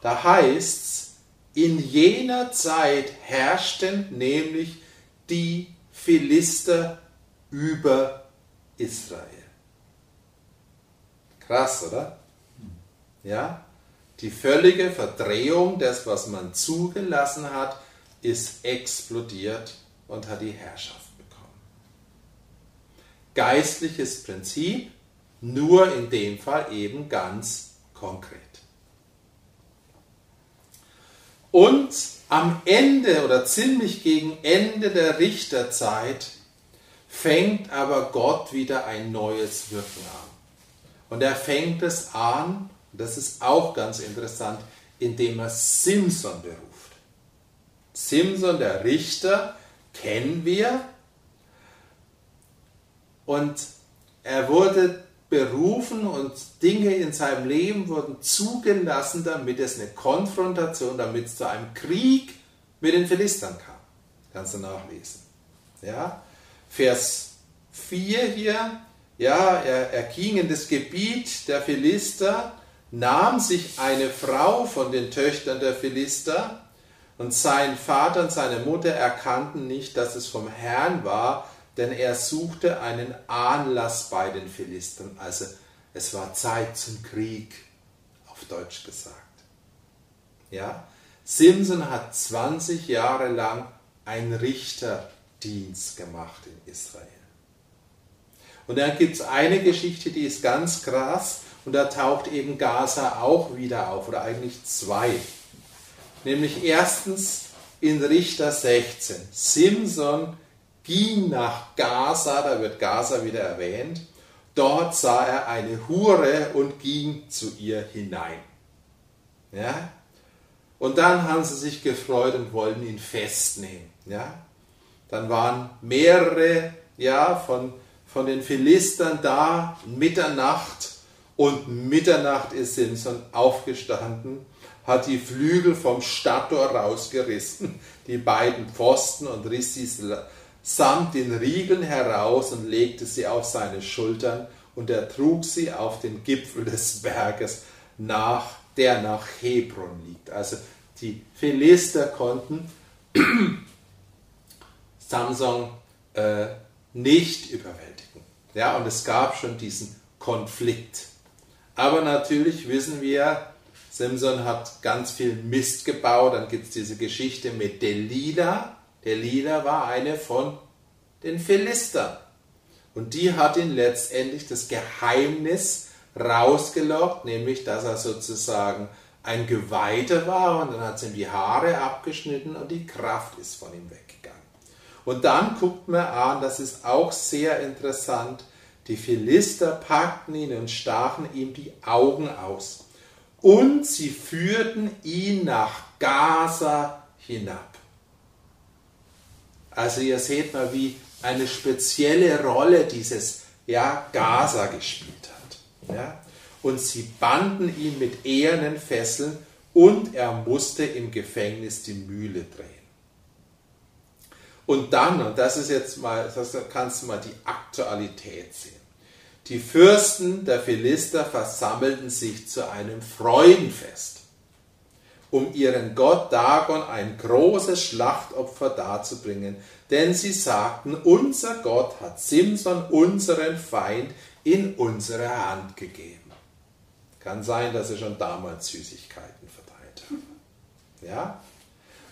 Da heißt es, in jener Zeit herrschten nämlich die Philister über Israel. Krass, oder? Ja? Die völlige Verdrehung des, was man zugelassen hat, ist explodiert und hat die Herrschaft bekommen. Geistliches Prinzip, nur in dem Fall eben ganz konkret. Und am Ende oder ziemlich gegen Ende der Richterzeit fängt aber Gott wieder ein neues Wirken an. Und er fängt es an, das ist auch ganz interessant, indem er Simson beruft. Simson, der Richter, kennen wir. Und er wurde berufen und Dinge in seinem Leben wurden zugelassen, damit es eine Konfrontation, damit es zu einem Krieg mit den Philistern kam. Kannst du nachlesen. Ja? Vers 4 hier, ja, er, er ging in das Gebiet der Philister, nahm sich eine Frau von den Töchtern der Philister und sein Vater und seine Mutter erkannten nicht, dass es vom Herrn war, denn er suchte einen Anlass bei den Philistern. Also es war Zeit zum Krieg, auf Deutsch gesagt. Ja? Simson hat 20 Jahre lang einen Richterdienst gemacht in Israel. Und dann gibt es eine Geschichte, die ist ganz krass und da taucht eben Gaza auch wieder auf, oder eigentlich zwei. Nämlich erstens in Richter 16. Simson ging nach Gaza, da wird Gaza wieder erwähnt. Dort sah er eine Hure und ging zu ihr hinein. Ja? Und dann haben sie sich gefreut und wollten ihn festnehmen. Ja? Dann waren mehrere ja, von, von den Philistern da, Mitternacht. Und Mitternacht ist Simson aufgestanden, hat die Flügel vom Stadttor rausgerissen, die beiden Pfosten und riss sie samt den Riegeln heraus und legte sie auf seine Schultern und er trug sie auf den Gipfel des Berges nach, der nach Hebron liegt. Also die Philister konnten Samson äh, nicht überwältigen. Ja, und es gab schon diesen Konflikt. Aber natürlich wissen wir, Simson hat ganz viel Mist gebaut. Dann gibt es diese Geschichte mit Delila. Delila war eine von den Philistern. Und die hat ihn letztendlich das Geheimnis rausgelockt, nämlich dass er sozusagen ein Geweihter war und dann hat sie ihm die Haare abgeschnitten und die Kraft ist von ihm weggegangen. Und dann guckt man an, das ist auch sehr interessant, die Philister packten ihn und stachen ihm die Augen aus. Und sie führten ihn nach Gaza hinab. Also ihr seht mal, wie eine spezielle Rolle dieses ja, Gaza gespielt hat. Ja? Und sie banden ihn mit ehernen Fesseln und er musste im Gefängnis die Mühle drehen. Und dann, und das ist jetzt mal, das kannst du mal die Aktualität sehen. Die Fürsten der Philister versammelten sich zu einem Freudenfest um ihren Gott Dagon ein großes Schlachtopfer darzubringen, denn sie sagten, unser Gott hat Simson, unseren Feind, in unsere Hand gegeben. Kann sein, dass sie schon damals Süßigkeiten verteilt haben. Ja?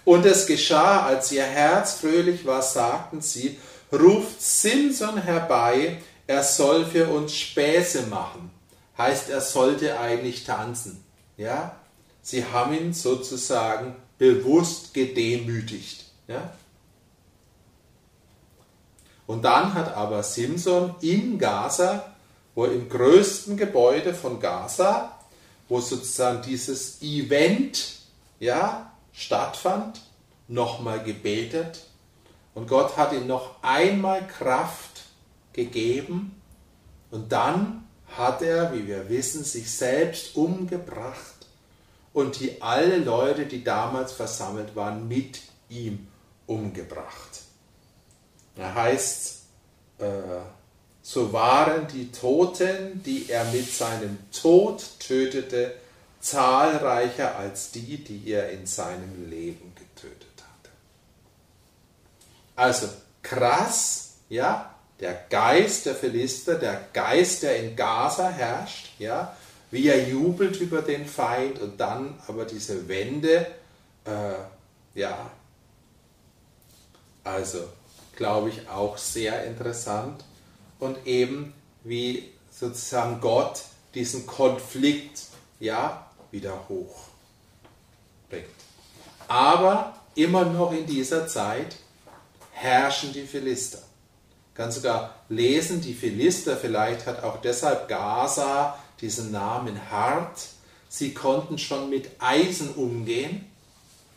Und es geschah, als ihr Herz fröhlich war, sagten sie, ruft Simson herbei, er soll für uns Späße machen. Heißt, er sollte eigentlich tanzen. Ja? Sie haben ihn sozusagen bewusst gedemütigt. Ja? Und dann hat aber Simson in Gaza, wo im größten Gebäude von Gaza, wo sozusagen dieses Event ja, stattfand, nochmal gebetet. Und Gott hat ihm noch einmal Kraft gegeben. Und dann hat er, wie wir wissen, sich selbst umgebracht und die alle Leute, die damals versammelt waren, mit ihm umgebracht. Da heißt, äh, so waren die Toten, die er mit seinem Tod tötete, zahlreicher als die, die er in seinem Leben getötet hatte. Also krass, ja, der Geist der Philister, der Geist, der in Gaza herrscht, ja, wie er jubelt über den Feind und dann aber diese Wende, äh, ja, also glaube ich auch sehr interessant und eben wie sozusagen Gott diesen Konflikt ja wieder hoch bringt. Aber immer noch in dieser Zeit herrschen die Philister. Kann sogar lesen, die Philister, vielleicht hat auch deshalb Gaza diesen Namen hart. Sie konnten schon mit Eisen umgehen.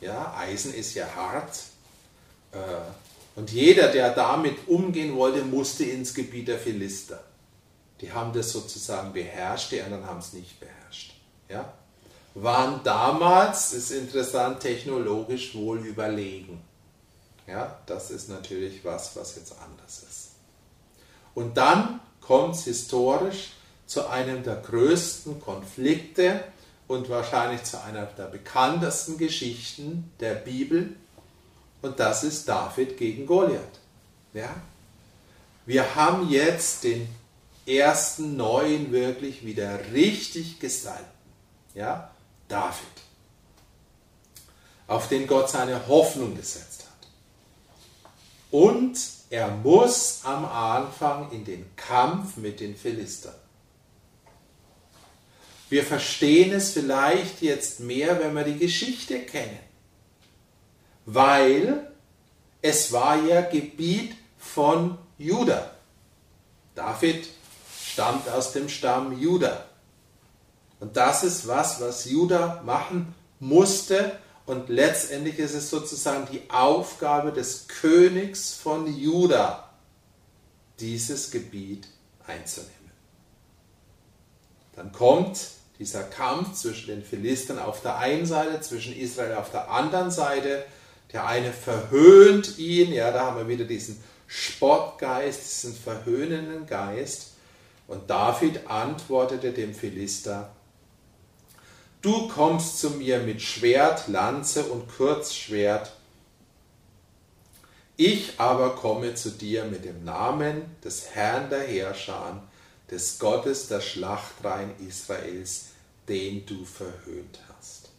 Ja, Eisen ist ja hart. Äh, und jeder, der damit umgehen wollte, musste ins Gebiet der Philister. Die haben das sozusagen beherrscht, die anderen haben es nicht beherrscht. Ja? Waren damals, ist interessant, technologisch wohl überlegen. Ja, das ist natürlich was, was jetzt anders ist. Und dann kommt es historisch zu einem der größten Konflikte und wahrscheinlich zu einer der bekanntesten Geschichten der Bibel. Und das ist David gegen Goliath. Ja? Wir haben jetzt den ersten neuen wirklich wieder richtig Gesalbten. Ja? David. Auf den Gott seine Hoffnung gesetzt hat. Und er muss am Anfang in den Kampf mit den Philistern. Wir verstehen es vielleicht jetzt mehr, wenn wir die Geschichte kennen. weil es war ja Gebiet von Juda. David stammt aus dem Stamm Juda. Und das ist was, was Juda machen musste. Und letztendlich ist es sozusagen die Aufgabe des Königs von Juda, dieses Gebiet einzunehmen. Dann kommt dieser Kampf zwischen den Philistern auf der einen Seite, zwischen Israel auf der anderen Seite. Der eine verhöhnt ihn, ja, da haben wir wieder diesen Spottgeist, diesen verhöhnenden Geist. Und David antwortete dem Philister, Du kommst zu mir mit Schwert, Lanze und Kurzschwert, ich aber komme zu dir mit dem Namen des Herrn der Herrscher, des Gottes der Schlachtreihen Israels, den du verhöhnt hast.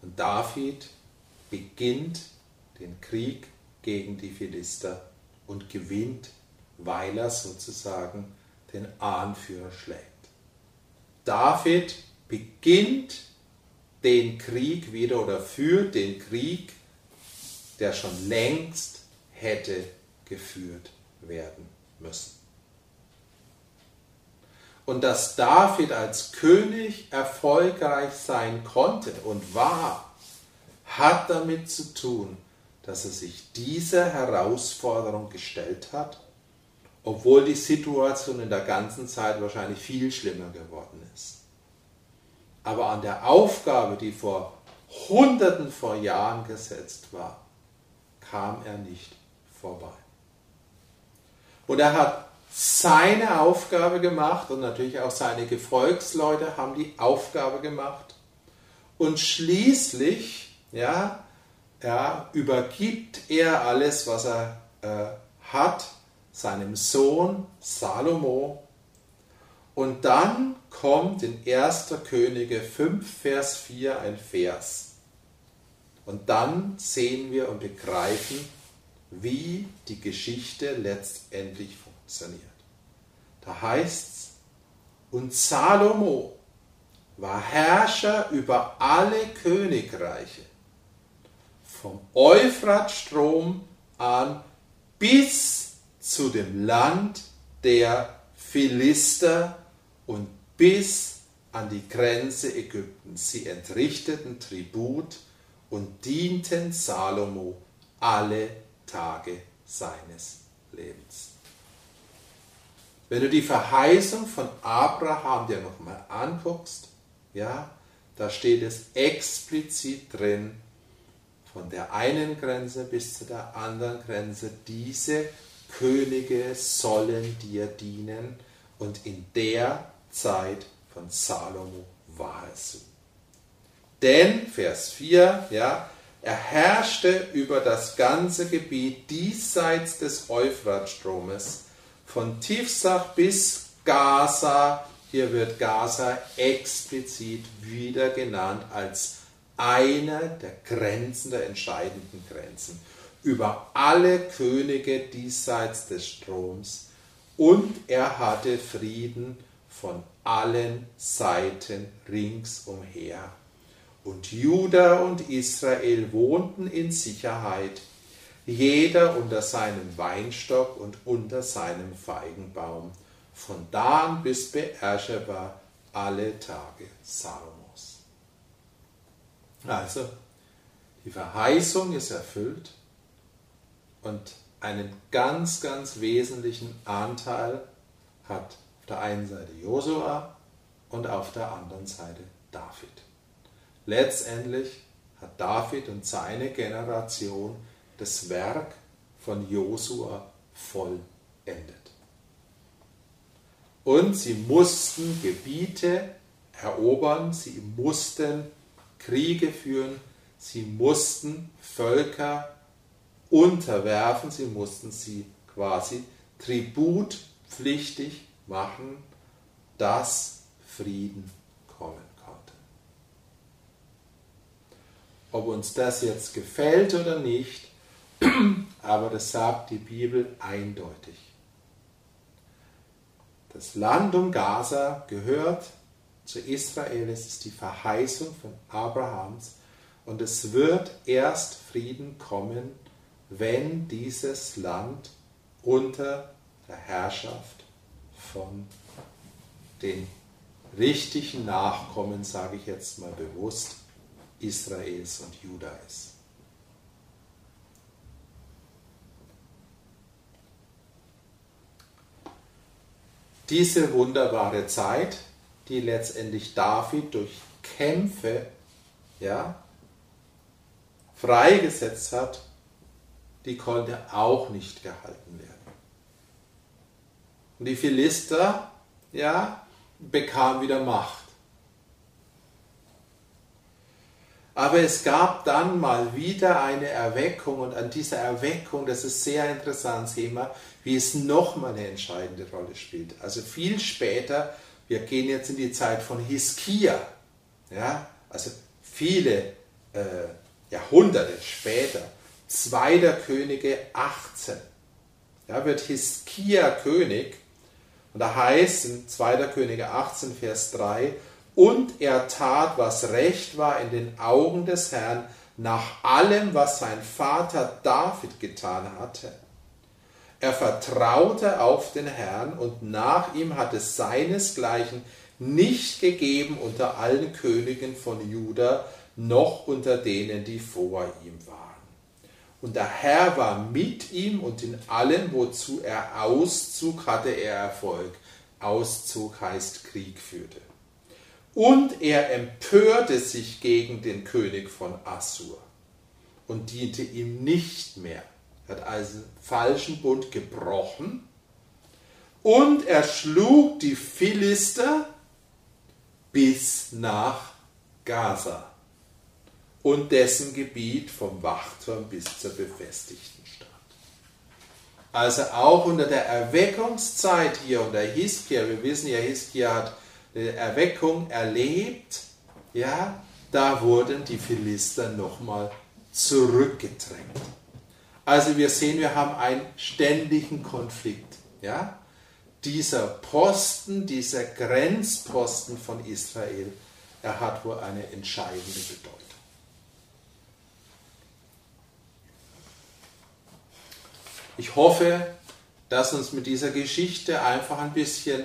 Und David beginnt den Krieg gegen die Philister und gewinnt, weil er sozusagen den Anführer schlägt. David beginnt den Krieg wieder oder führt den Krieg, der schon längst hätte geführt werden müssen. Und dass David als König erfolgreich sein konnte und war, hat damit zu tun, dass er sich dieser Herausforderung gestellt hat, obwohl die Situation in der ganzen Zeit wahrscheinlich viel schlimmer geworden ist. Aber an der Aufgabe, die vor Hunderten von Jahren gesetzt war, kam er nicht vorbei. Und er hat seine Aufgabe gemacht und natürlich auch seine Gefolgsleute haben die Aufgabe gemacht. Und schließlich, ja, ja übergibt er alles, was er äh, hat, seinem Sohn Salomo. Und dann kommt in 1. Könige 5, Vers 4 ein Vers. Und dann sehen wir und begreifen, wie die Geschichte letztendlich funktioniert. Da heißt es, und Salomo war Herrscher über alle Königreiche, vom Euphratstrom an bis zu dem Land der Philister und bis an die Grenze Ägyptens. Sie entrichteten Tribut und dienten Salomo alle Tage seines Lebens. Wenn du die Verheißung von Abraham dir nochmal anguckst, ja, da steht es explizit drin, von der einen Grenze bis zu der anderen Grenze, diese Könige sollen dir dienen und in der Zeit von Salomo war es so. Denn, Vers 4, ja, er herrschte über das ganze Gebiet diesseits des Euphratstromes von Tifsach bis Gaza. Hier wird Gaza explizit wieder genannt als eine der Grenzen, der entscheidenden Grenzen. Über alle Könige diesseits des Stroms. Und er hatte Frieden von allen Seiten ringsumher. Und Juda und Israel wohnten in Sicherheit jeder unter seinem Weinstock und unter seinem Feigenbaum, von Dan bis Beersheba alle Tage Salomos. Also, die Verheißung ist erfüllt und einen ganz, ganz wesentlichen Anteil hat auf der einen Seite Josua und auf der anderen Seite David. Letztendlich hat David und seine Generation das Werk von Josua vollendet. Und sie mussten Gebiete erobern, sie mussten Kriege führen, sie mussten Völker unterwerfen, sie mussten sie quasi tributpflichtig machen, dass Frieden kommen konnte. Ob uns das jetzt gefällt oder nicht, aber das sagt die Bibel eindeutig. Das Land um Gaza gehört zu Israel, es ist die Verheißung von Abrahams Und es wird erst Frieden kommen, wenn dieses Land unter der Herrschaft von den richtigen Nachkommen, sage ich jetzt mal bewusst, Israels und Juda ist. Diese wunderbare Zeit, die letztendlich David durch Kämpfe ja, freigesetzt hat, die konnte auch nicht gehalten werden. Und die Philister, ja, bekamen wieder Macht. Aber es gab dann mal wieder eine Erweckung und an dieser Erweckung, das ist sehr interessantes Thema, wie es nochmal eine entscheidende Rolle spielt. Also viel später, wir gehen jetzt in die Zeit von Hiskia, ja, also viele äh, Jahrhunderte später, Zweiter Könige 18, ja, wird Hiskia König und da heißt in 2. Könige 18, Vers 3, und er tat, was recht war in den Augen des Herrn, nach allem, was sein Vater David getan hatte. Er vertraute auf den Herrn und nach ihm hat es seinesgleichen nicht gegeben unter allen Königen von Juda, noch unter denen, die vor ihm waren. Und der Herr war mit ihm und in allem, wozu er auszog, hatte er Erfolg. Auszug heißt Krieg führte. Und er empörte sich gegen den König von Assur und diente ihm nicht mehr. Er hat also einen falschen Bund gebrochen und er schlug die Philister bis nach Gaza und dessen Gebiet vom Wachturm bis zur befestigten Stadt. Also auch unter der Erweckungszeit hier unter Hiskia, wir wissen ja, Hiskia hat Erweckung erlebt, ja, da wurden die Philister nochmal zurückgedrängt. Also wir sehen, wir haben einen ständigen Konflikt. Ja? Dieser Posten, dieser Grenzposten von Israel, er hat wohl eine entscheidende Bedeutung. Ich hoffe, dass uns mit dieser Geschichte einfach ein bisschen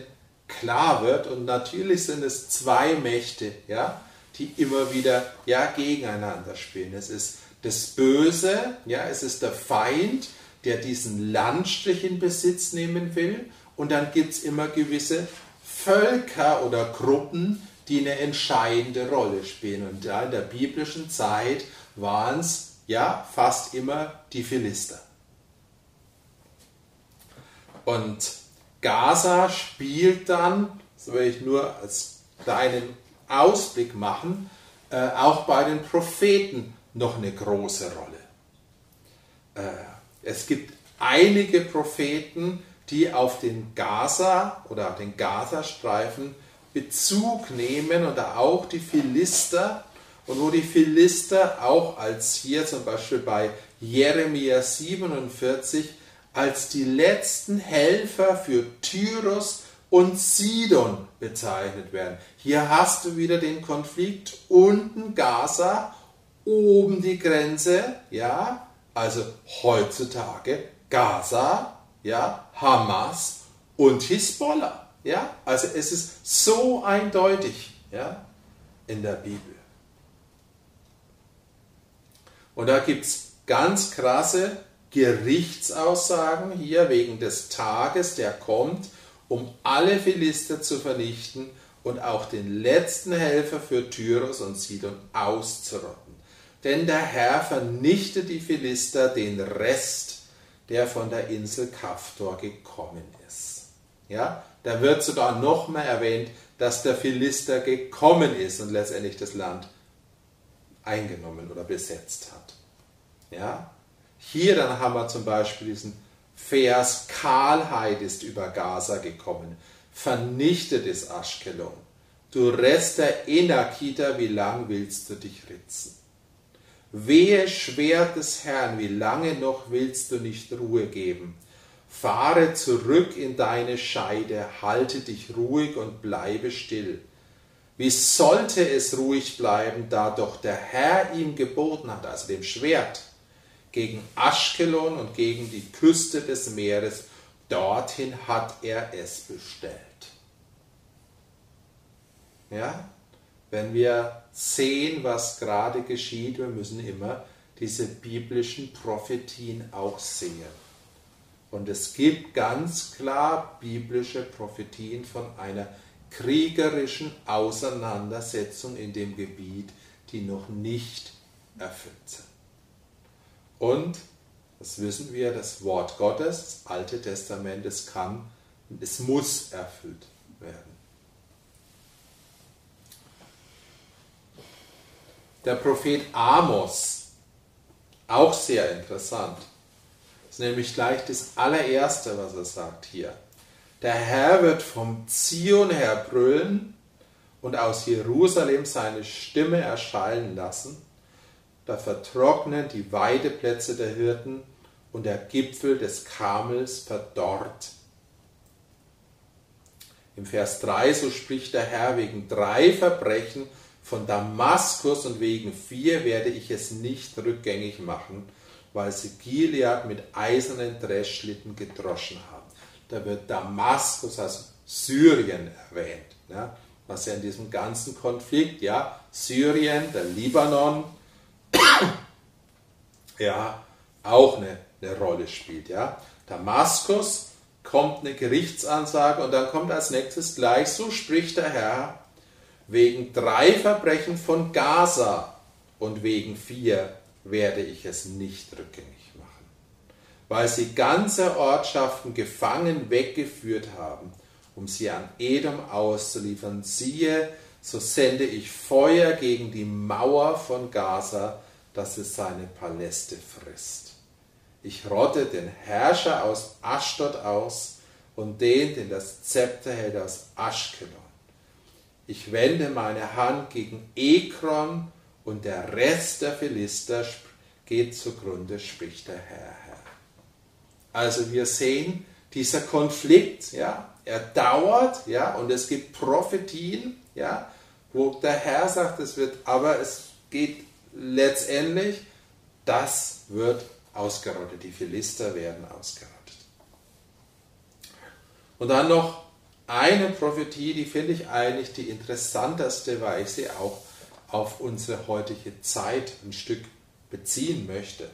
klar wird. Und natürlich sind es zwei Mächte, ja, die immer wieder ja, gegeneinander spielen. Es ist das Böse, ja, es ist der Feind, der diesen Landstrich in Besitz nehmen will. Und dann gibt es immer gewisse Völker oder Gruppen, die eine entscheidende Rolle spielen. Und ja, in der biblischen Zeit waren es ja fast immer die Philister. Und Gaza spielt dann, das will ich nur als kleinen Ausblick machen, äh, auch bei den Propheten noch eine große Rolle. Äh, es gibt einige Propheten, die auf den Gaza oder auf den Gazastreifen Bezug nehmen oder auch die Philister und wo die Philister auch als hier zum Beispiel bei Jeremia 47 als die letzten Helfer für Tyrus und Sidon bezeichnet werden. Hier hast du wieder den Konflikt unten Gaza, oben die Grenze, ja, also heutzutage Gaza, ja, Hamas und Hisbollah, ja, also es ist so eindeutig, ja, in der Bibel. Und da gibt es ganz krasse Gerichtsaussagen hier wegen des Tages, der kommt, um alle Philister zu vernichten und auch den letzten Helfer für Tyros und Sidon auszurotten. Denn der Herr vernichtet die Philister, den Rest, der von der Insel Kaftor gekommen ist. Ja, da wird sogar nochmal erwähnt, dass der Philister gekommen ist und letztendlich das Land eingenommen oder besetzt hat. Ja, hier dann haben wir zum Beispiel diesen Vers, Kahlheit ist über Gaza gekommen, vernichtet ist Aschkelon. Du Rest der Enakita, wie lang willst du dich ritzen? Wehe Schwert des Herrn, wie lange noch willst du nicht Ruhe geben? Fahre zurück in deine Scheide, halte dich ruhig und bleibe still. Wie sollte es ruhig bleiben, da doch der Herr ihm geboten hat, also dem Schwert, gegen Aschkelon und gegen die Küste des Meeres, dorthin hat er es bestellt. Ja? Wenn wir sehen, was gerade geschieht, wir müssen immer diese biblischen Prophetien auch sehen. Und es gibt ganz klar biblische Prophetien von einer kriegerischen Auseinandersetzung in dem Gebiet, die noch nicht erfüllt sind. Und, das wissen wir, das Wort Gottes, das Alte Testament, es kann, es muss erfüllt werden. Der Prophet Amos, auch sehr interessant, ist nämlich gleich das allererste, was er sagt hier. Der Herr wird vom Zion her brüllen und aus Jerusalem seine Stimme erschallen lassen. Da vertrocknen die Weideplätze der Hirten und der Gipfel des Kamels verdorrt. Im Vers 3, so spricht der Herr, wegen drei Verbrechen von Damaskus und wegen vier werde ich es nicht rückgängig machen, weil sie Gilead mit eisernen Dreschlitten gedroschen haben da wird Damaskus, also Syrien erwähnt. Ja, was ja in diesem ganzen Konflikt, ja, Syrien, der Libanon, ja, auch eine, eine Rolle spielt. Ja. Damaskus kommt eine Gerichtsansage und dann kommt als nächstes gleich, so spricht der Herr, wegen drei Verbrechen von Gaza und wegen vier werde ich es nicht rückgängig weil sie ganze Ortschaften gefangen weggeführt haben, um sie an Edom auszuliefern. Siehe, so sende ich Feuer gegen die Mauer von Gaza, dass es seine Paläste frisst. Ich rotte den Herrscher aus Aschdod aus und den, den das Zepter hält aus Aschkelon. Ich wende meine Hand gegen Ekron und der Rest der Philister geht zugrunde, spricht der Herr. Also wir sehen, dieser Konflikt, ja, er dauert, ja, und es gibt Prophetien, ja, wo der Herr sagt, es wird, aber es geht letztendlich, das wird ausgerottet, die Philister werden ausgerottet. Und dann noch eine Prophetie, die finde ich eigentlich die interessanteste, weil ich sie auch auf unsere heutige Zeit ein Stück beziehen möchte.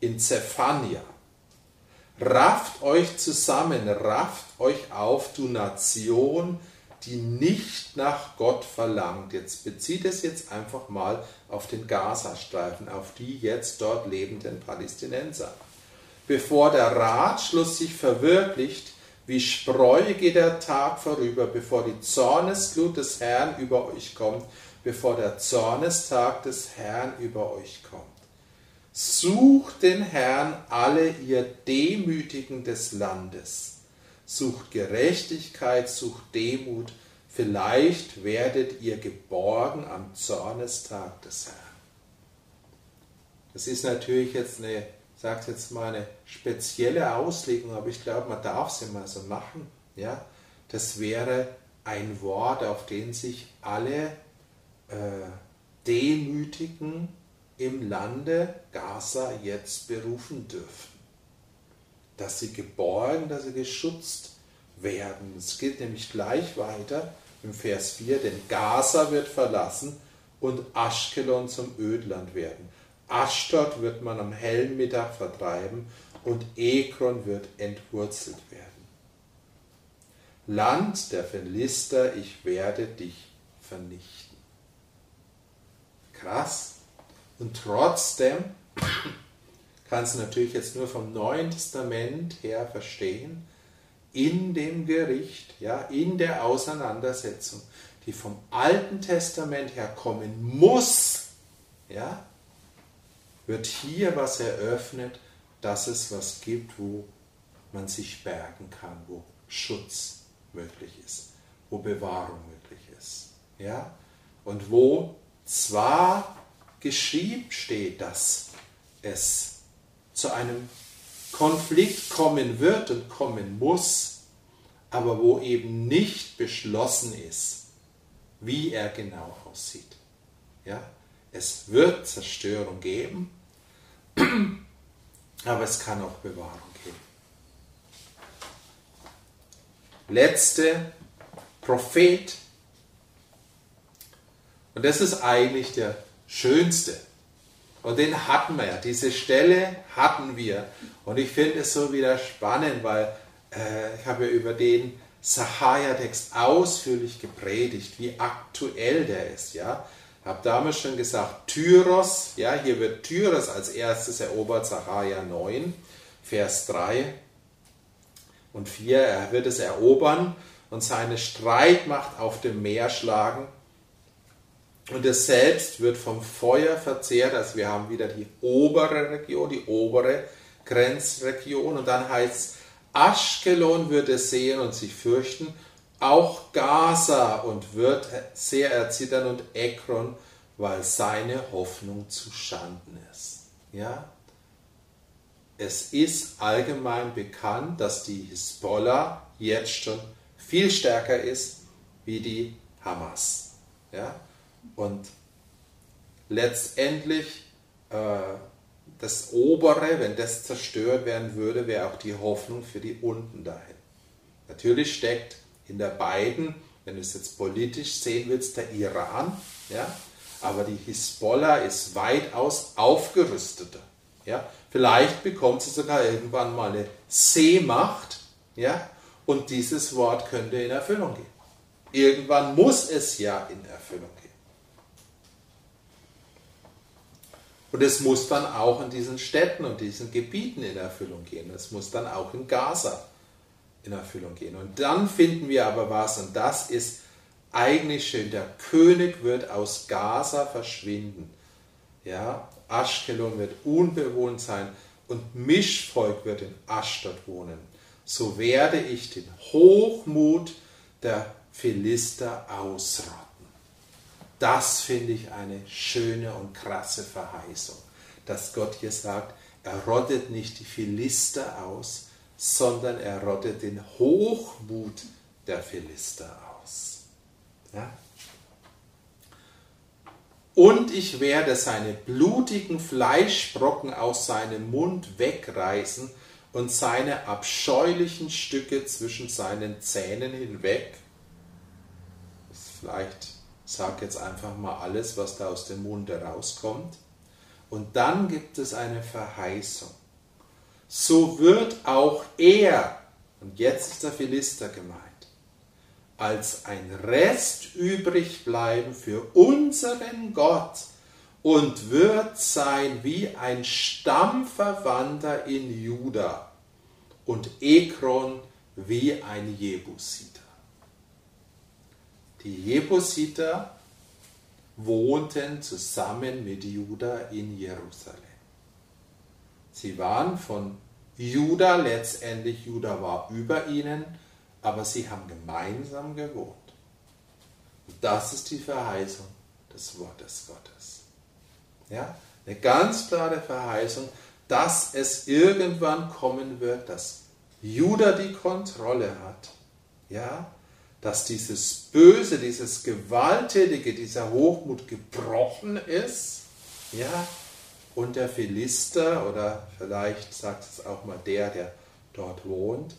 In Zephania Rafft euch zusammen, rafft euch auf, du Nation, die nicht nach Gott verlangt. Jetzt bezieht es jetzt einfach mal auf den Gazastreifen, auf die jetzt dort lebenden Palästinenser. Bevor der Ratschluss sich verwirklicht, wie Spreu geht der Tag vorüber, bevor die Zornesglut des Herrn über euch kommt, bevor der Zornestag des Herrn über euch kommt. Sucht den Herrn alle ihr Demütigen des Landes. Sucht Gerechtigkeit, sucht Demut. Vielleicht werdet ihr geborgen am Zornestag des Herrn. Das ist natürlich jetzt eine, sagt jetzt mal eine spezielle Auslegung, aber ich glaube, man darf sie mal so machen. Ja, das wäre ein Wort, auf den sich alle äh, demütigen im Lande Gaza jetzt berufen dürfen. Dass sie geborgen, dass sie geschützt werden. Es geht nämlich gleich weiter im Vers 4, denn Gaza wird verlassen und Aschkelon zum Ödland werden. Aschdod wird man am hellen Mittag vertreiben und Ekron wird entwurzelt werden. Land der Philister, ich werde dich vernichten. Krass. Und trotzdem kannst du natürlich jetzt nur vom Neuen Testament her verstehen, in dem Gericht, ja, in der Auseinandersetzung, die vom Alten Testament her kommen muss, ja, wird hier was eröffnet, dass es was gibt, wo man sich bergen kann, wo Schutz möglich ist, wo Bewahrung möglich ist. Ja? Und wo zwar geschrieben steht, dass es zu einem Konflikt kommen wird und kommen muss, aber wo eben nicht beschlossen ist, wie er genau aussieht. Ja? Es wird Zerstörung geben, aber es kann auch Bewahrung geben. Letzte Prophet. Und das ist eigentlich der schönste. Und den hatten wir ja. Diese Stelle hatten wir. Und ich finde es so wieder spannend, weil äh, ich habe ja über den Sahaja-Text ausführlich gepredigt, wie aktuell der ist. Ja? Habe damals schon gesagt, Tyros, ja, hier wird Tyros als erstes erobert, Sahaja 9, Vers 3 und 4. Er wird es erobern und seine Streitmacht auf dem Meer schlagen und es selbst wird vom Feuer verzehrt, also wir haben wieder die obere Region, die obere Grenzregion. Und dann heißt es, Aschkelon wird es sehen und sich fürchten, auch Gaza und wird sehr erzittern und Ekron, weil seine Hoffnung zu Schanden ist. Ja? Es ist allgemein bekannt, dass die Hisbollah jetzt schon viel stärker ist wie die Hamas. Ja? Und letztendlich äh, das obere, wenn das zerstört werden würde, wäre auch die Hoffnung für die unten dahin. Natürlich steckt hinter beiden, wenn du es jetzt politisch sehen willst, der Iran, ja, aber die Hisbollah ist weitaus aufgerüsteter. Ja. Vielleicht bekommt sie sogar irgendwann mal eine Seemacht, ja, und dieses Wort könnte in Erfüllung gehen. Irgendwann muss es ja in Erfüllung gehen. Und es muss dann auch in diesen Städten und diesen Gebieten in Erfüllung gehen. Es muss dann auch in Gaza in Erfüllung gehen. Und dann finden wir aber was, und das ist eigentlich schön. Der König wird aus Gaza verschwinden. Ja, Aschkelon wird unbewohnt sein und Mischvolk wird in Aschdod wohnen. So werde ich den Hochmut der Philister ausrotten. Das finde ich eine schöne und krasse Verheißung, dass Gott hier sagt, er rottet nicht die Philister aus, sondern er rottet den Hochmut der Philister aus. Ja? Und ich werde seine blutigen Fleischbrocken aus seinem Mund wegreißen und seine abscheulichen Stücke zwischen seinen Zähnen hinweg. Das ist vielleicht sage jetzt einfach mal alles, was da aus dem Munde rauskommt. Und dann gibt es eine Verheißung. So wird auch er, und jetzt ist der Philister gemeint, als ein Rest übrig bleiben für unseren Gott und wird sein wie ein Stammverwandter in Juda und Ekron wie ein Jebusiter. Die Jebusiter wohnten zusammen mit Juda in Jerusalem. Sie waren von Juda letztendlich, Juda war über ihnen, aber sie haben gemeinsam gewohnt. Und das ist die Verheißung des Wortes Gottes. Ja, eine ganz klare Verheißung, dass es irgendwann kommen wird, dass Juda die Kontrolle hat. Ja, dass dieses Böse, dieses Gewalttätige, dieser Hochmut gebrochen ist, ja, und der Philister oder vielleicht sagt es auch mal der, der dort wohnt,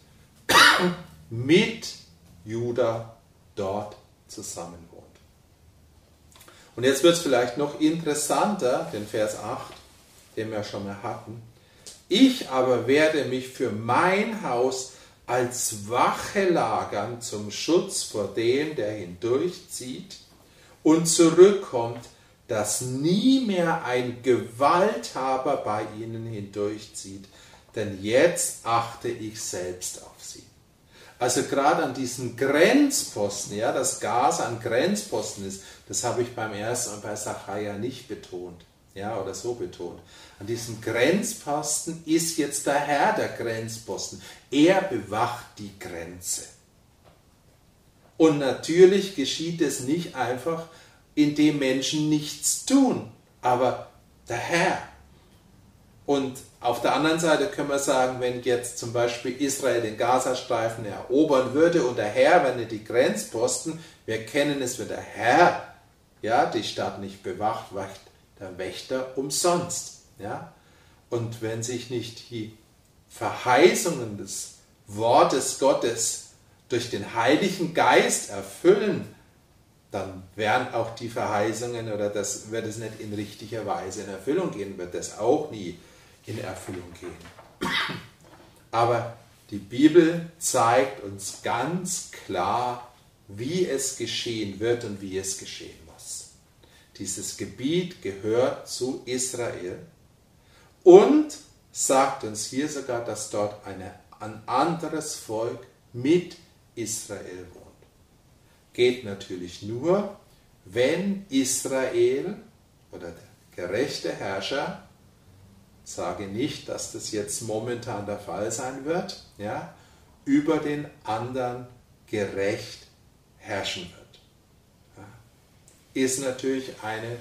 mit Juda dort zusammen wohnt. Und jetzt wird es vielleicht noch interessanter, den Vers 8, den wir schon mal hatten. Ich aber werde mich für mein Haus als Wache lagern zum Schutz vor dem, der hindurchzieht und zurückkommt, dass nie mehr ein Gewalthaber bei ihnen hindurchzieht, denn jetzt achte ich selbst auf sie. Also gerade an diesen Grenzposten, ja, dass Gaza ein Grenzposten ist, das habe ich beim ersten und bei Sacharja nicht betont ja, oder so betont. An diesem Grenzposten ist jetzt der Herr der Grenzposten. Er bewacht die Grenze. Und natürlich geschieht es nicht einfach, indem Menschen nichts tun, aber der Herr. Und auf der anderen Seite können wir sagen, wenn jetzt zum Beispiel Israel den Gazastreifen erobern würde und der Herr, wenn er die Grenzposten, wir kennen es, wenn der Herr ja, die Stadt nicht bewacht, wacht der Wächter umsonst. Ja? Und wenn sich nicht die Verheißungen des Wortes Gottes durch den Heiligen Geist erfüllen, dann werden auch die Verheißungen oder das wird es nicht in richtiger Weise in Erfüllung gehen, wird das auch nie in Erfüllung gehen. Aber die Bibel zeigt uns ganz klar, wie es geschehen wird und wie es geschehen muss. Dieses Gebiet gehört zu Israel und sagt uns hier sogar, dass dort eine, ein anderes Volk mit Israel wohnt. Geht natürlich nur, wenn Israel oder der gerechte Herrscher sage nicht, dass das jetzt momentan der Fall sein wird, ja, über den anderen gerecht herrschen wird. Ist natürlich eine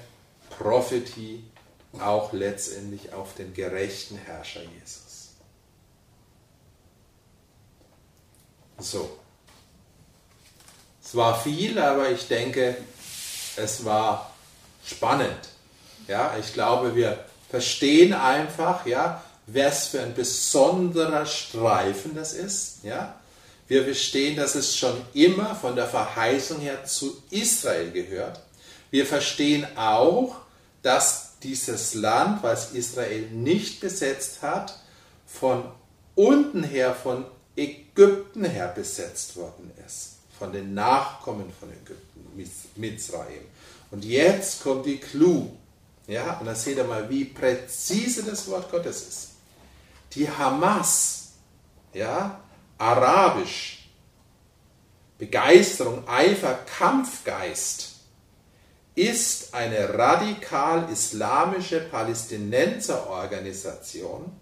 Prophetie auch letztendlich auf den gerechten Herrscher Jesus. So. Es war viel, aber ich denke, es war spannend. Ja, ich glaube, wir verstehen einfach, ja, was für ein besonderer Streifen das ist, ja. Wir verstehen, dass es schon immer von der Verheißung her zu Israel gehört. Wir verstehen auch, dass dieses Land, was Israel nicht besetzt hat, von unten her, von Ägypten her besetzt worden ist. Von den Nachkommen von Ägypten, Mizraim. Und jetzt kommt die Clou. Ja, und da seht ihr mal, wie präzise das Wort Gottes ist. Die Hamas, ja, arabisch, Begeisterung, Eifer, Kampfgeist, ist eine radikal-islamische Palästinenserorganisation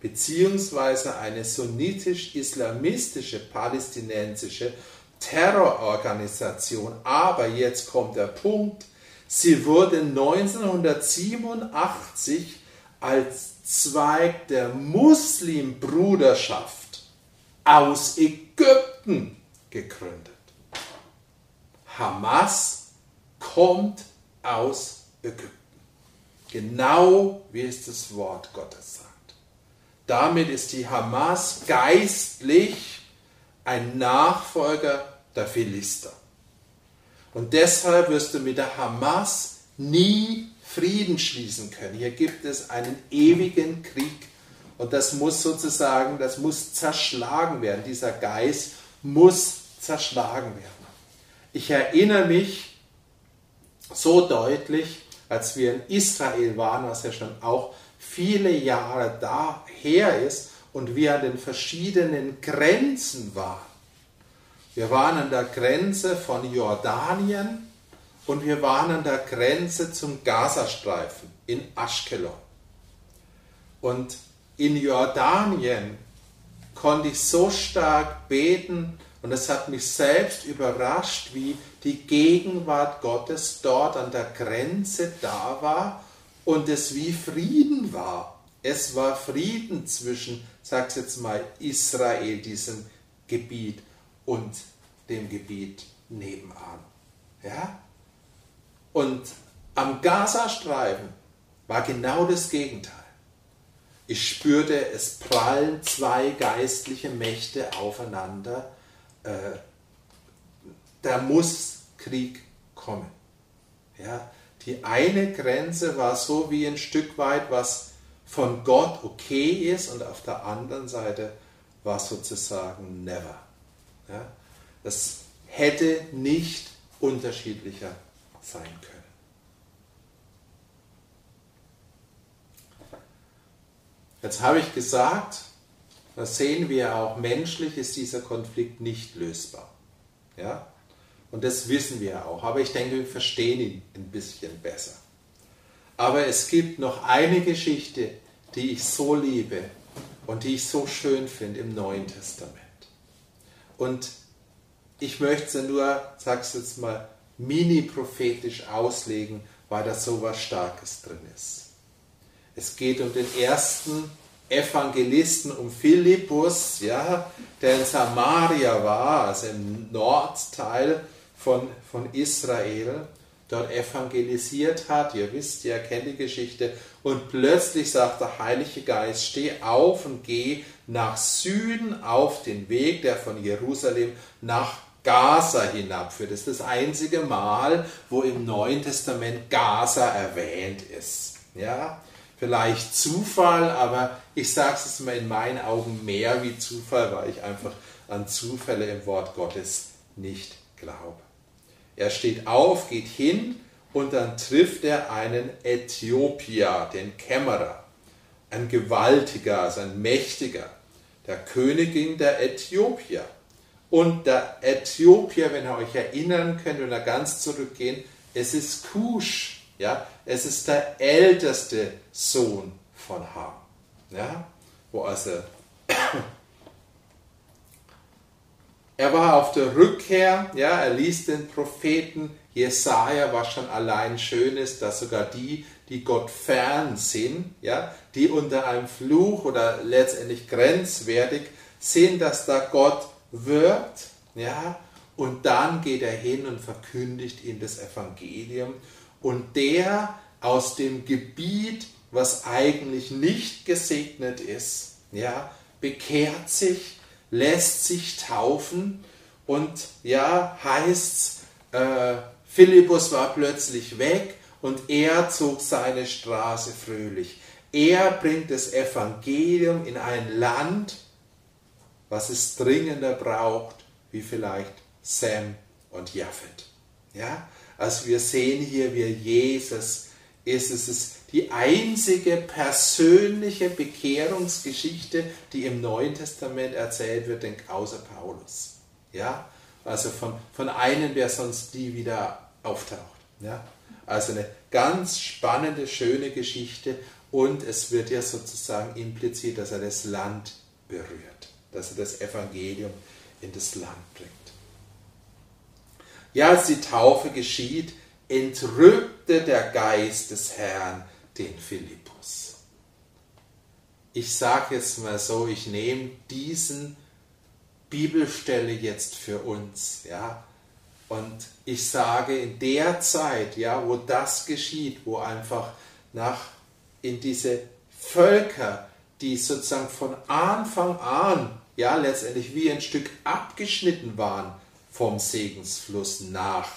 beziehungsweise eine sunnitisch-islamistische palästinensische Terrororganisation. Aber jetzt kommt der Punkt, Sie wurde 1987 als Zweig der Muslimbruderschaft aus Ägypten gegründet. Hamas kommt aus Ägypten. Genau wie es das Wort Gottes sagt. Damit ist die Hamas geistlich ein Nachfolger der Philister. Und deshalb wirst du mit der Hamas nie Frieden schließen können. Hier gibt es einen ewigen Krieg und das muss sozusagen, das muss zerschlagen werden. Dieser Geist muss zerschlagen werden. Ich erinnere mich so deutlich, als wir in Israel waren, was ja schon auch viele Jahre daher ist und wir an den verschiedenen Grenzen waren. Wir waren an der Grenze von Jordanien und wir waren an der Grenze zum Gazastreifen in Aschkelon. Und in Jordanien konnte ich so stark beten und es hat mich selbst überrascht, wie die Gegenwart Gottes dort an der Grenze da war und es wie Frieden war. Es war Frieden zwischen, sag's jetzt mal, Israel, diesem Gebiet, und dem Gebiet nebenan. Ja? Und am Gazastreifen war genau das Gegenteil. Ich spürte, es prallen zwei geistliche Mächte aufeinander. Äh, da muss Krieg kommen. Ja? Die eine Grenze war so wie ein Stück weit, was von Gott okay ist, und auf der anderen Seite war sozusagen never. Ja? Das hätte nicht unterschiedlicher sein können. Jetzt habe ich gesagt, das sehen wir auch, menschlich ist dieser Konflikt nicht lösbar. Ja? Und das wissen wir auch. Aber ich denke, wir verstehen ihn ein bisschen besser. Aber es gibt noch eine Geschichte, die ich so liebe und die ich so schön finde im Neuen Testament. Und ich möchte sie nur, sag's jetzt mal, mini-prophetisch auslegen, weil da so was Starkes drin ist. Es geht um den ersten Evangelisten, um Philippus, ja, der in Samaria war, also im Nordteil von, von Israel, dort evangelisiert hat. Ihr wisst, ihr kennt die Geschichte. Und plötzlich sagt der Heilige Geist, steh auf und geh nach Süden auf den Weg, der von Jerusalem nach Gaza hinabführt. Das ist das einzige Mal, wo im Neuen Testament Gaza erwähnt ist. Ja, vielleicht Zufall, aber ich sage es mal in meinen Augen mehr wie Zufall, weil ich einfach an Zufälle im Wort Gottes nicht glaube. Er steht auf, geht hin und dann trifft er einen Äthiopier, den Kämmerer, ein gewaltiger, also ein mächtiger, der Königin der Äthiopier. Und der Äthiopier, wenn ihr euch erinnern könnt oder ganz zurückgehen, es ist Kusch, ja, es ist der älteste Sohn von Ham, ja, wo also er war auf der Rückkehr, ja, er ließ den Propheten Jesaja, was schon allein schön ist, dass sogar die, die Gott fern sind, ja, die unter einem Fluch oder letztendlich grenzwertig sehen, dass da Gott wirkt, ja, und dann geht er hin und verkündigt ihnen das Evangelium. Und der aus dem Gebiet, was eigentlich nicht gesegnet ist, ja, bekehrt sich, lässt sich taufen und ja, heißt, äh, Philippus war plötzlich weg und er zog seine Straße fröhlich. Er bringt das Evangelium in ein Land, was es dringender braucht, wie vielleicht Sam und Japhet. Ja? Also wir sehen hier, wie Jesus ist. Es ist die einzige persönliche Bekehrungsgeschichte, die im Neuen Testament erzählt wird, außer Paulus. Ja? Also von, von einem, der sonst nie wieder auftaucht. Ja? Also eine ganz spannende, schöne Geschichte und es wird ja sozusagen impliziert, dass er das Land berührt dass er das Evangelium in das Land bringt. Ja, als die Taufe geschieht, entrückte der Geist des Herrn den Philippus. Ich sage jetzt mal so, ich nehme diesen Bibelstelle jetzt für uns, ja, und ich sage, in der Zeit, ja, wo das geschieht, wo einfach nach in diese Völker, die sozusagen von Anfang an ja letztendlich wie ein Stück abgeschnitten waren vom Segensfluss nach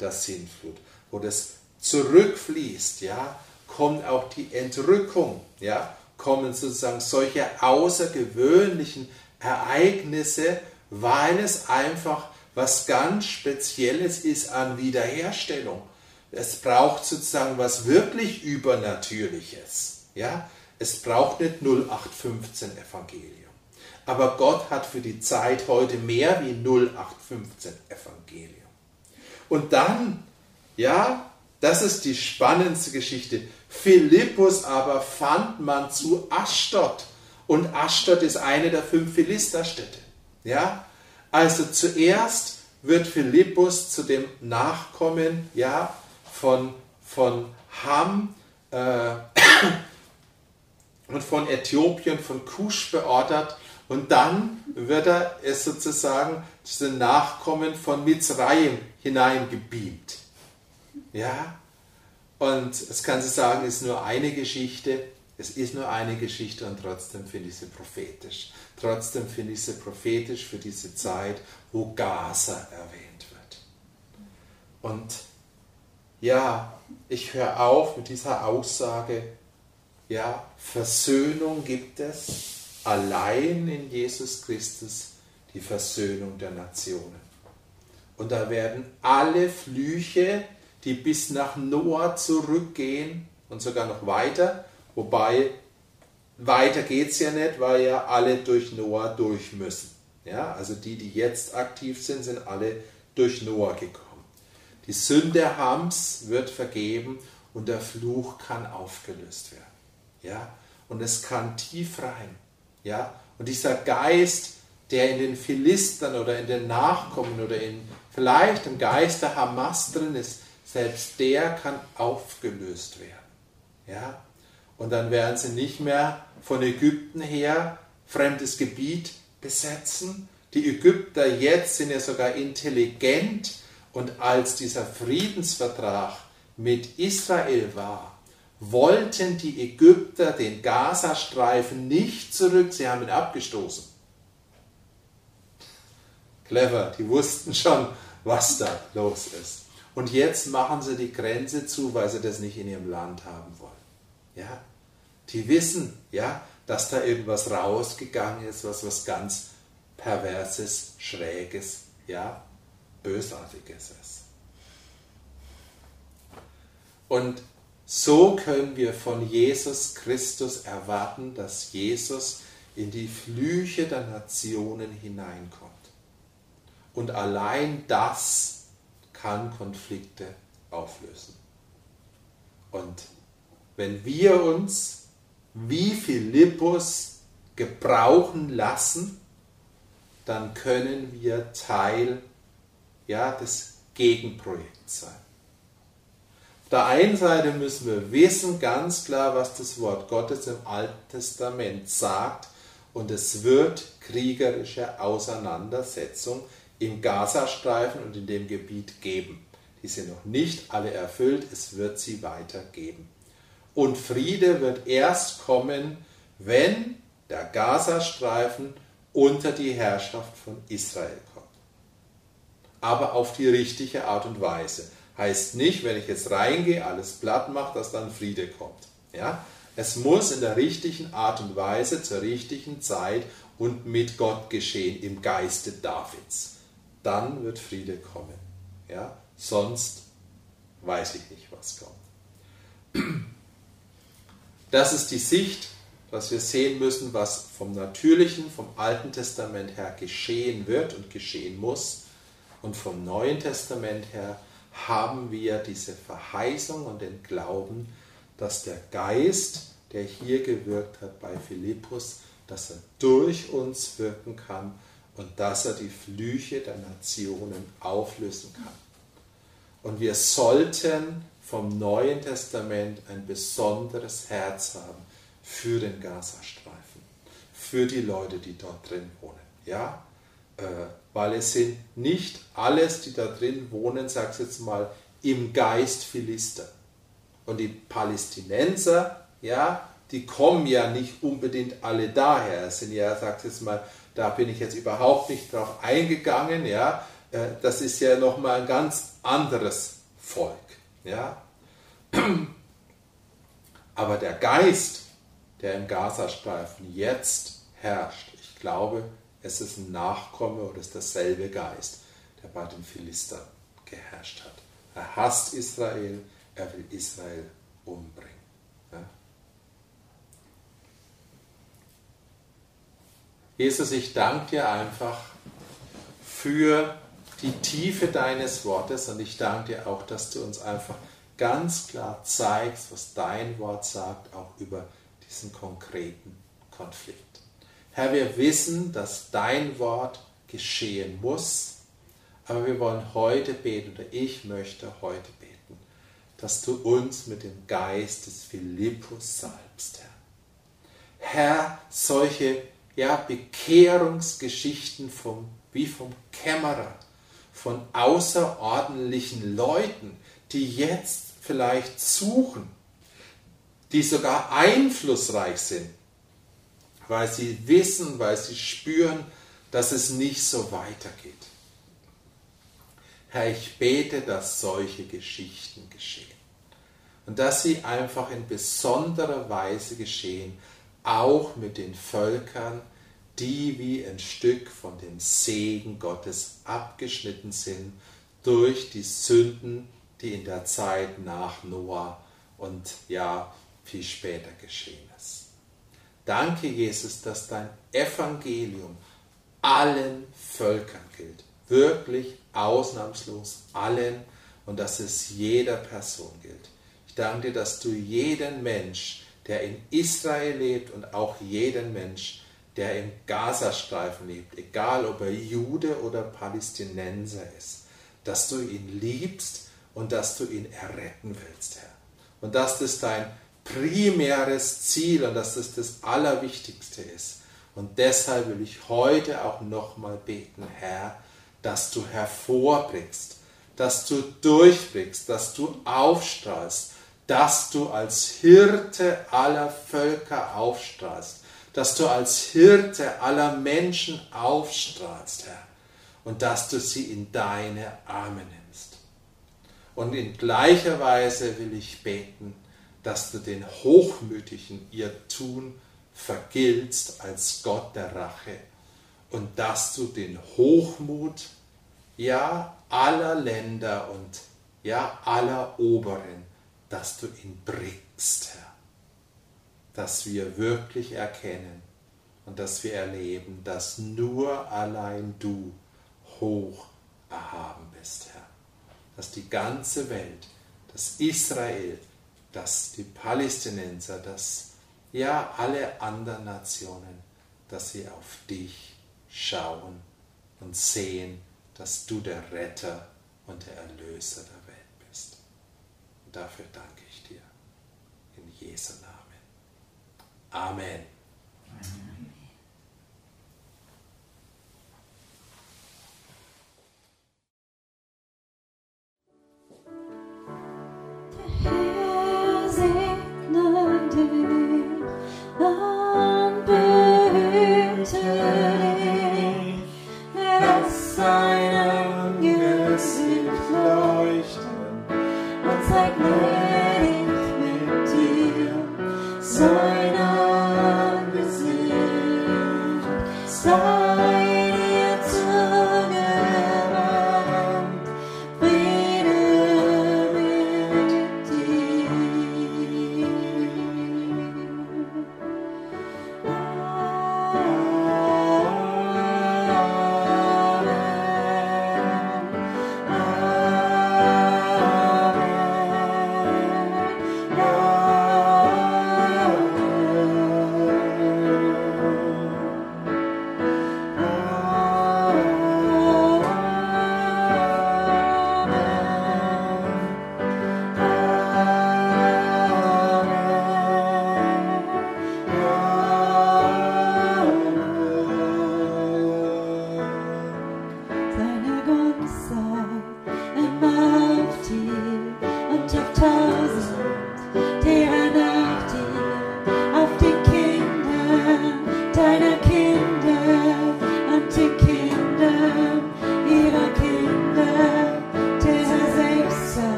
der Sintflut, wo das zurückfließt, ja, kommt auch die Entrückung, ja, kommen sozusagen solche außergewöhnlichen Ereignisse, weil es einfach was ganz Spezielles ist an Wiederherstellung. Es braucht sozusagen was wirklich Übernatürliches. Ja? Es braucht nicht 0815 Evangelium. Aber Gott hat für die Zeit heute mehr wie 0815 Evangelium. Und dann, ja, das ist die spannendste Geschichte. Philippus aber fand man zu Aschdod. Und Aschdod ist eine der fünf Philisterstädte. Ja, also zuerst wird Philippus zu dem Nachkommen, ja, von, von Ham äh, und von Äthiopien, von Kusch beordert und dann wird er es sozusagen zu den Nachkommen von Mizraim hineingebeamt. Ja? Und es kann sie sagen, es ist nur eine Geschichte. Es ist nur eine Geschichte und trotzdem finde ich sie prophetisch. Trotzdem finde ich sie prophetisch für diese Zeit, wo Gaza erwähnt wird. Und ja, ich höre auf mit dieser Aussage, ja, Versöhnung gibt es, allein in Jesus Christus die Versöhnung der Nationen. Und da werden alle Flüche, die bis nach Noah zurückgehen und sogar noch weiter, wobei weiter geht es ja nicht, weil ja alle durch Noah durch müssen. Ja, also die, die jetzt aktiv sind, sind alle durch Noah gekommen. Die Sünde Hams wird vergeben und der Fluch kann aufgelöst werden. Ja, und es kann tief rein. Ja? Und dieser Geist, der in den Philistern oder in den Nachkommen oder in vielleicht im Geist der Hamas drin ist, selbst der kann aufgelöst werden. Ja? Und dann werden sie nicht mehr von Ägypten her fremdes Gebiet besetzen. Die Ägypter jetzt sind ja sogar intelligent und als dieser Friedensvertrag mit Israel war, wollten die Ägypter den Gazastreifen nicht zurück, sie haben ihn abgestoßen. Clever, die wussten schon, was da los ist. Und jetzt machen sie die Grenze zu, weil sie das nicht in ihrem Land haben wollen. Ja? Die wissen, ja, dass da irgendwas rausgegangen ist, was was ganz perverses, schräges, ja, bösartiges ist. Und so können wir von Jesus Christus erwarten, dass Jesus in die Flüche der Nationen hineinkommt. Und allein das kann Konflikte auflösen. Und wenn wir uns wie Philippus gebrauchen lassen, dann können wir Teil ja, des Gegenprojekts sein. Auf der einen Seite müssen wir wissen ganz klar, was das Wort Gottes im Alten Testament sagt und es wird kriegerische Auseinandersetzung im Gazastreifen und in dem Gebiet geben. Die sind noch nicht alle erfüllt, es wird sie weitergeben. Und Friede wird erst kommen, wenn der Gazastreifen unter die Herrschaft von Israel kommt. Aber auf die richtige Art und Weise. Heißt nicht, wenn ich jetzt reingehe, alles platt mache, dass dann Friede kommt. Ja? Es muss in der richtigen Art und Weise, zur richtigen Zeit und mit Gott geschehen, im Geiste Davids. Dann wird Friede kommen. Ja? Sonst weiß ich nicht, was kommt. Das ist die Sicht, dass wir sehen müssen, was vom Natürlichen, vom Alten Testament her geschehen wird und geschehen muss. Und vom Neuen Testament her haben wir diese Verheißung und den Glauben, dass der Geist, der hier gewirkt hat bei Philippus, dass er durch uns wirken kann und dass er die Flüche der Nationen auflösen kann. Und wir sollten vom Neuen Testament ein besonderes Herz haben für den Gazastreifen, für die Leute, die dort drin wohnen. Ja? Äh, weil es sind nicht alles, die da drin wohnen, sag's jetzt mal, im Geist Philister. Und die Palästinenser, ja, die kommen ja nicht unbedingt alle daher. Es sind ja, sag's jetzt mal, da bin ich jetzt überhaupt nicht drauf eingegangen, ja. Äh, das ist ja nochmal ein ganz anderes Volk. Ja? Aber der Geist, der im Gazastreifen jetzt herrscht, ich glaube, es ist ein Nachkomme oder es ist derselbe Geist, der bei den Philistern geherrscht hat. Er hasst Israel, er will Israel umbringen. Ja? Jesus, ich danke dir einfach für die Tiefe deines Wortes und ich danke dir auch, dass du uns einfach ganz klar zeigst, was dein Wort sagt, auch über diesen konkreten Konflikt. Herr, wir wissen, dass dein Wort geschehen muss, aber wir wollen heute beten oder ich möchte heute beten, dass du uns mit dem Geist des Philippus salbst, Herr. Herr, solche ja, Bekehrungsgeschichten vom, wie vom Kämmerer, von außerordentlichen Leuten, die jetzt vielleicht suchen, die sogar einflussreich sind, weil sie wissen, weil sie spüren, dass es nicht so weitergeht. Herr, ich bete, dass solche Geschichten geschehen und dass sie einfach in besonderer Weise geschehen, auch mit den Völkern, die wie ein Stück von dem Segen Gottes abgeschnitten sind durch die Sünden, die in der Zeit nach Noah und ja viel später geschehen ist. Danke, Jesus, dass dein Evangelium allen Völkern gilt, wirklich ausnahmslos allen und dass es jeder Person gilt. Ich danke dir, dass du jeden Mensch, der in Israel lebt und auch jeden Mensch, der im Gazastreifen lebt, egal ob er Jude oder Palästinenser ist, dass du ihn liebst und dass du ihn erretten willst, Herr. Und dass das dein primäres Ziel und dass das das Allerwichtigste ist. Und deshalb will ich heute auch nochmal beten, Herr, dass du hervorbringst, dass du durchblickst, dass du aufstrahlst, dass du als Hirte aller Völker aufstrahlst, dass du als Hirte aller Menschen aufstrahlst, Herr, und dass du sie in deine Arme nimmst. Und in gleicher Weise will ich beten, dass du den Hochmütigen ihr Tun vergiltst als Gott der Rache und dass du den Hochmut, ja, aller Länder und ja, aller Oberen, dass du ihn bringst, Herr. Dass wir wirklich erkennen und dass wir erleben, dass nur allein du hoch erhaben bist, Herr. Dass die ganze Welt, dass Israel, dass die Palästinenser, dass ja alle anderen Nationen, dass sie auf dich schauen und sehen, dass du der Retter und der Erlöser der. Und dafür danke ich dir. In Jesu Namen. Amen. Amen. The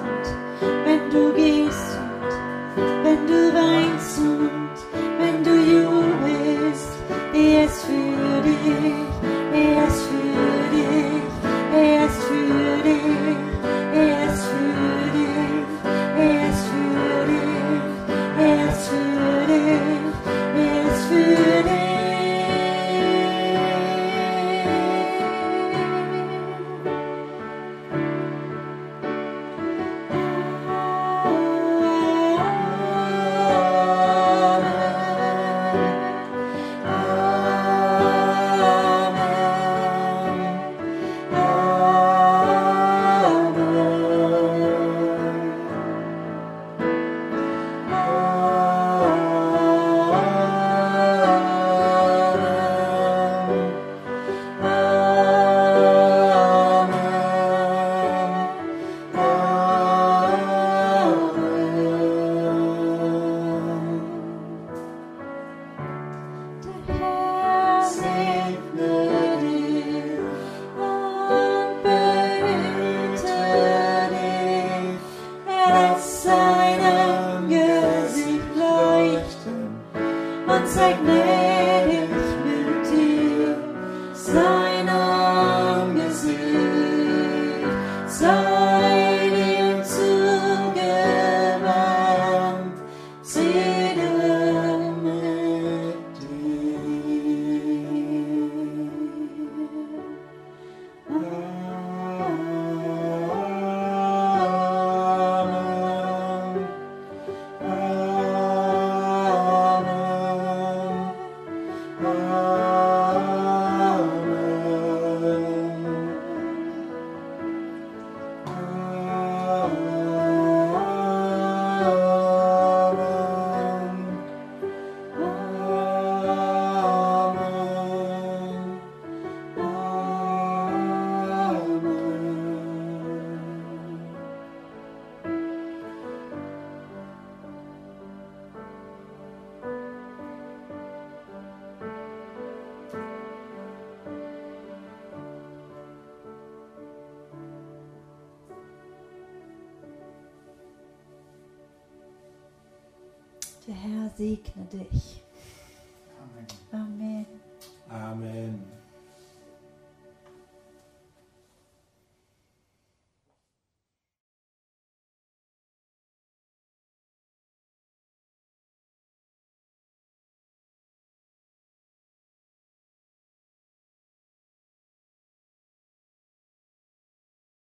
present.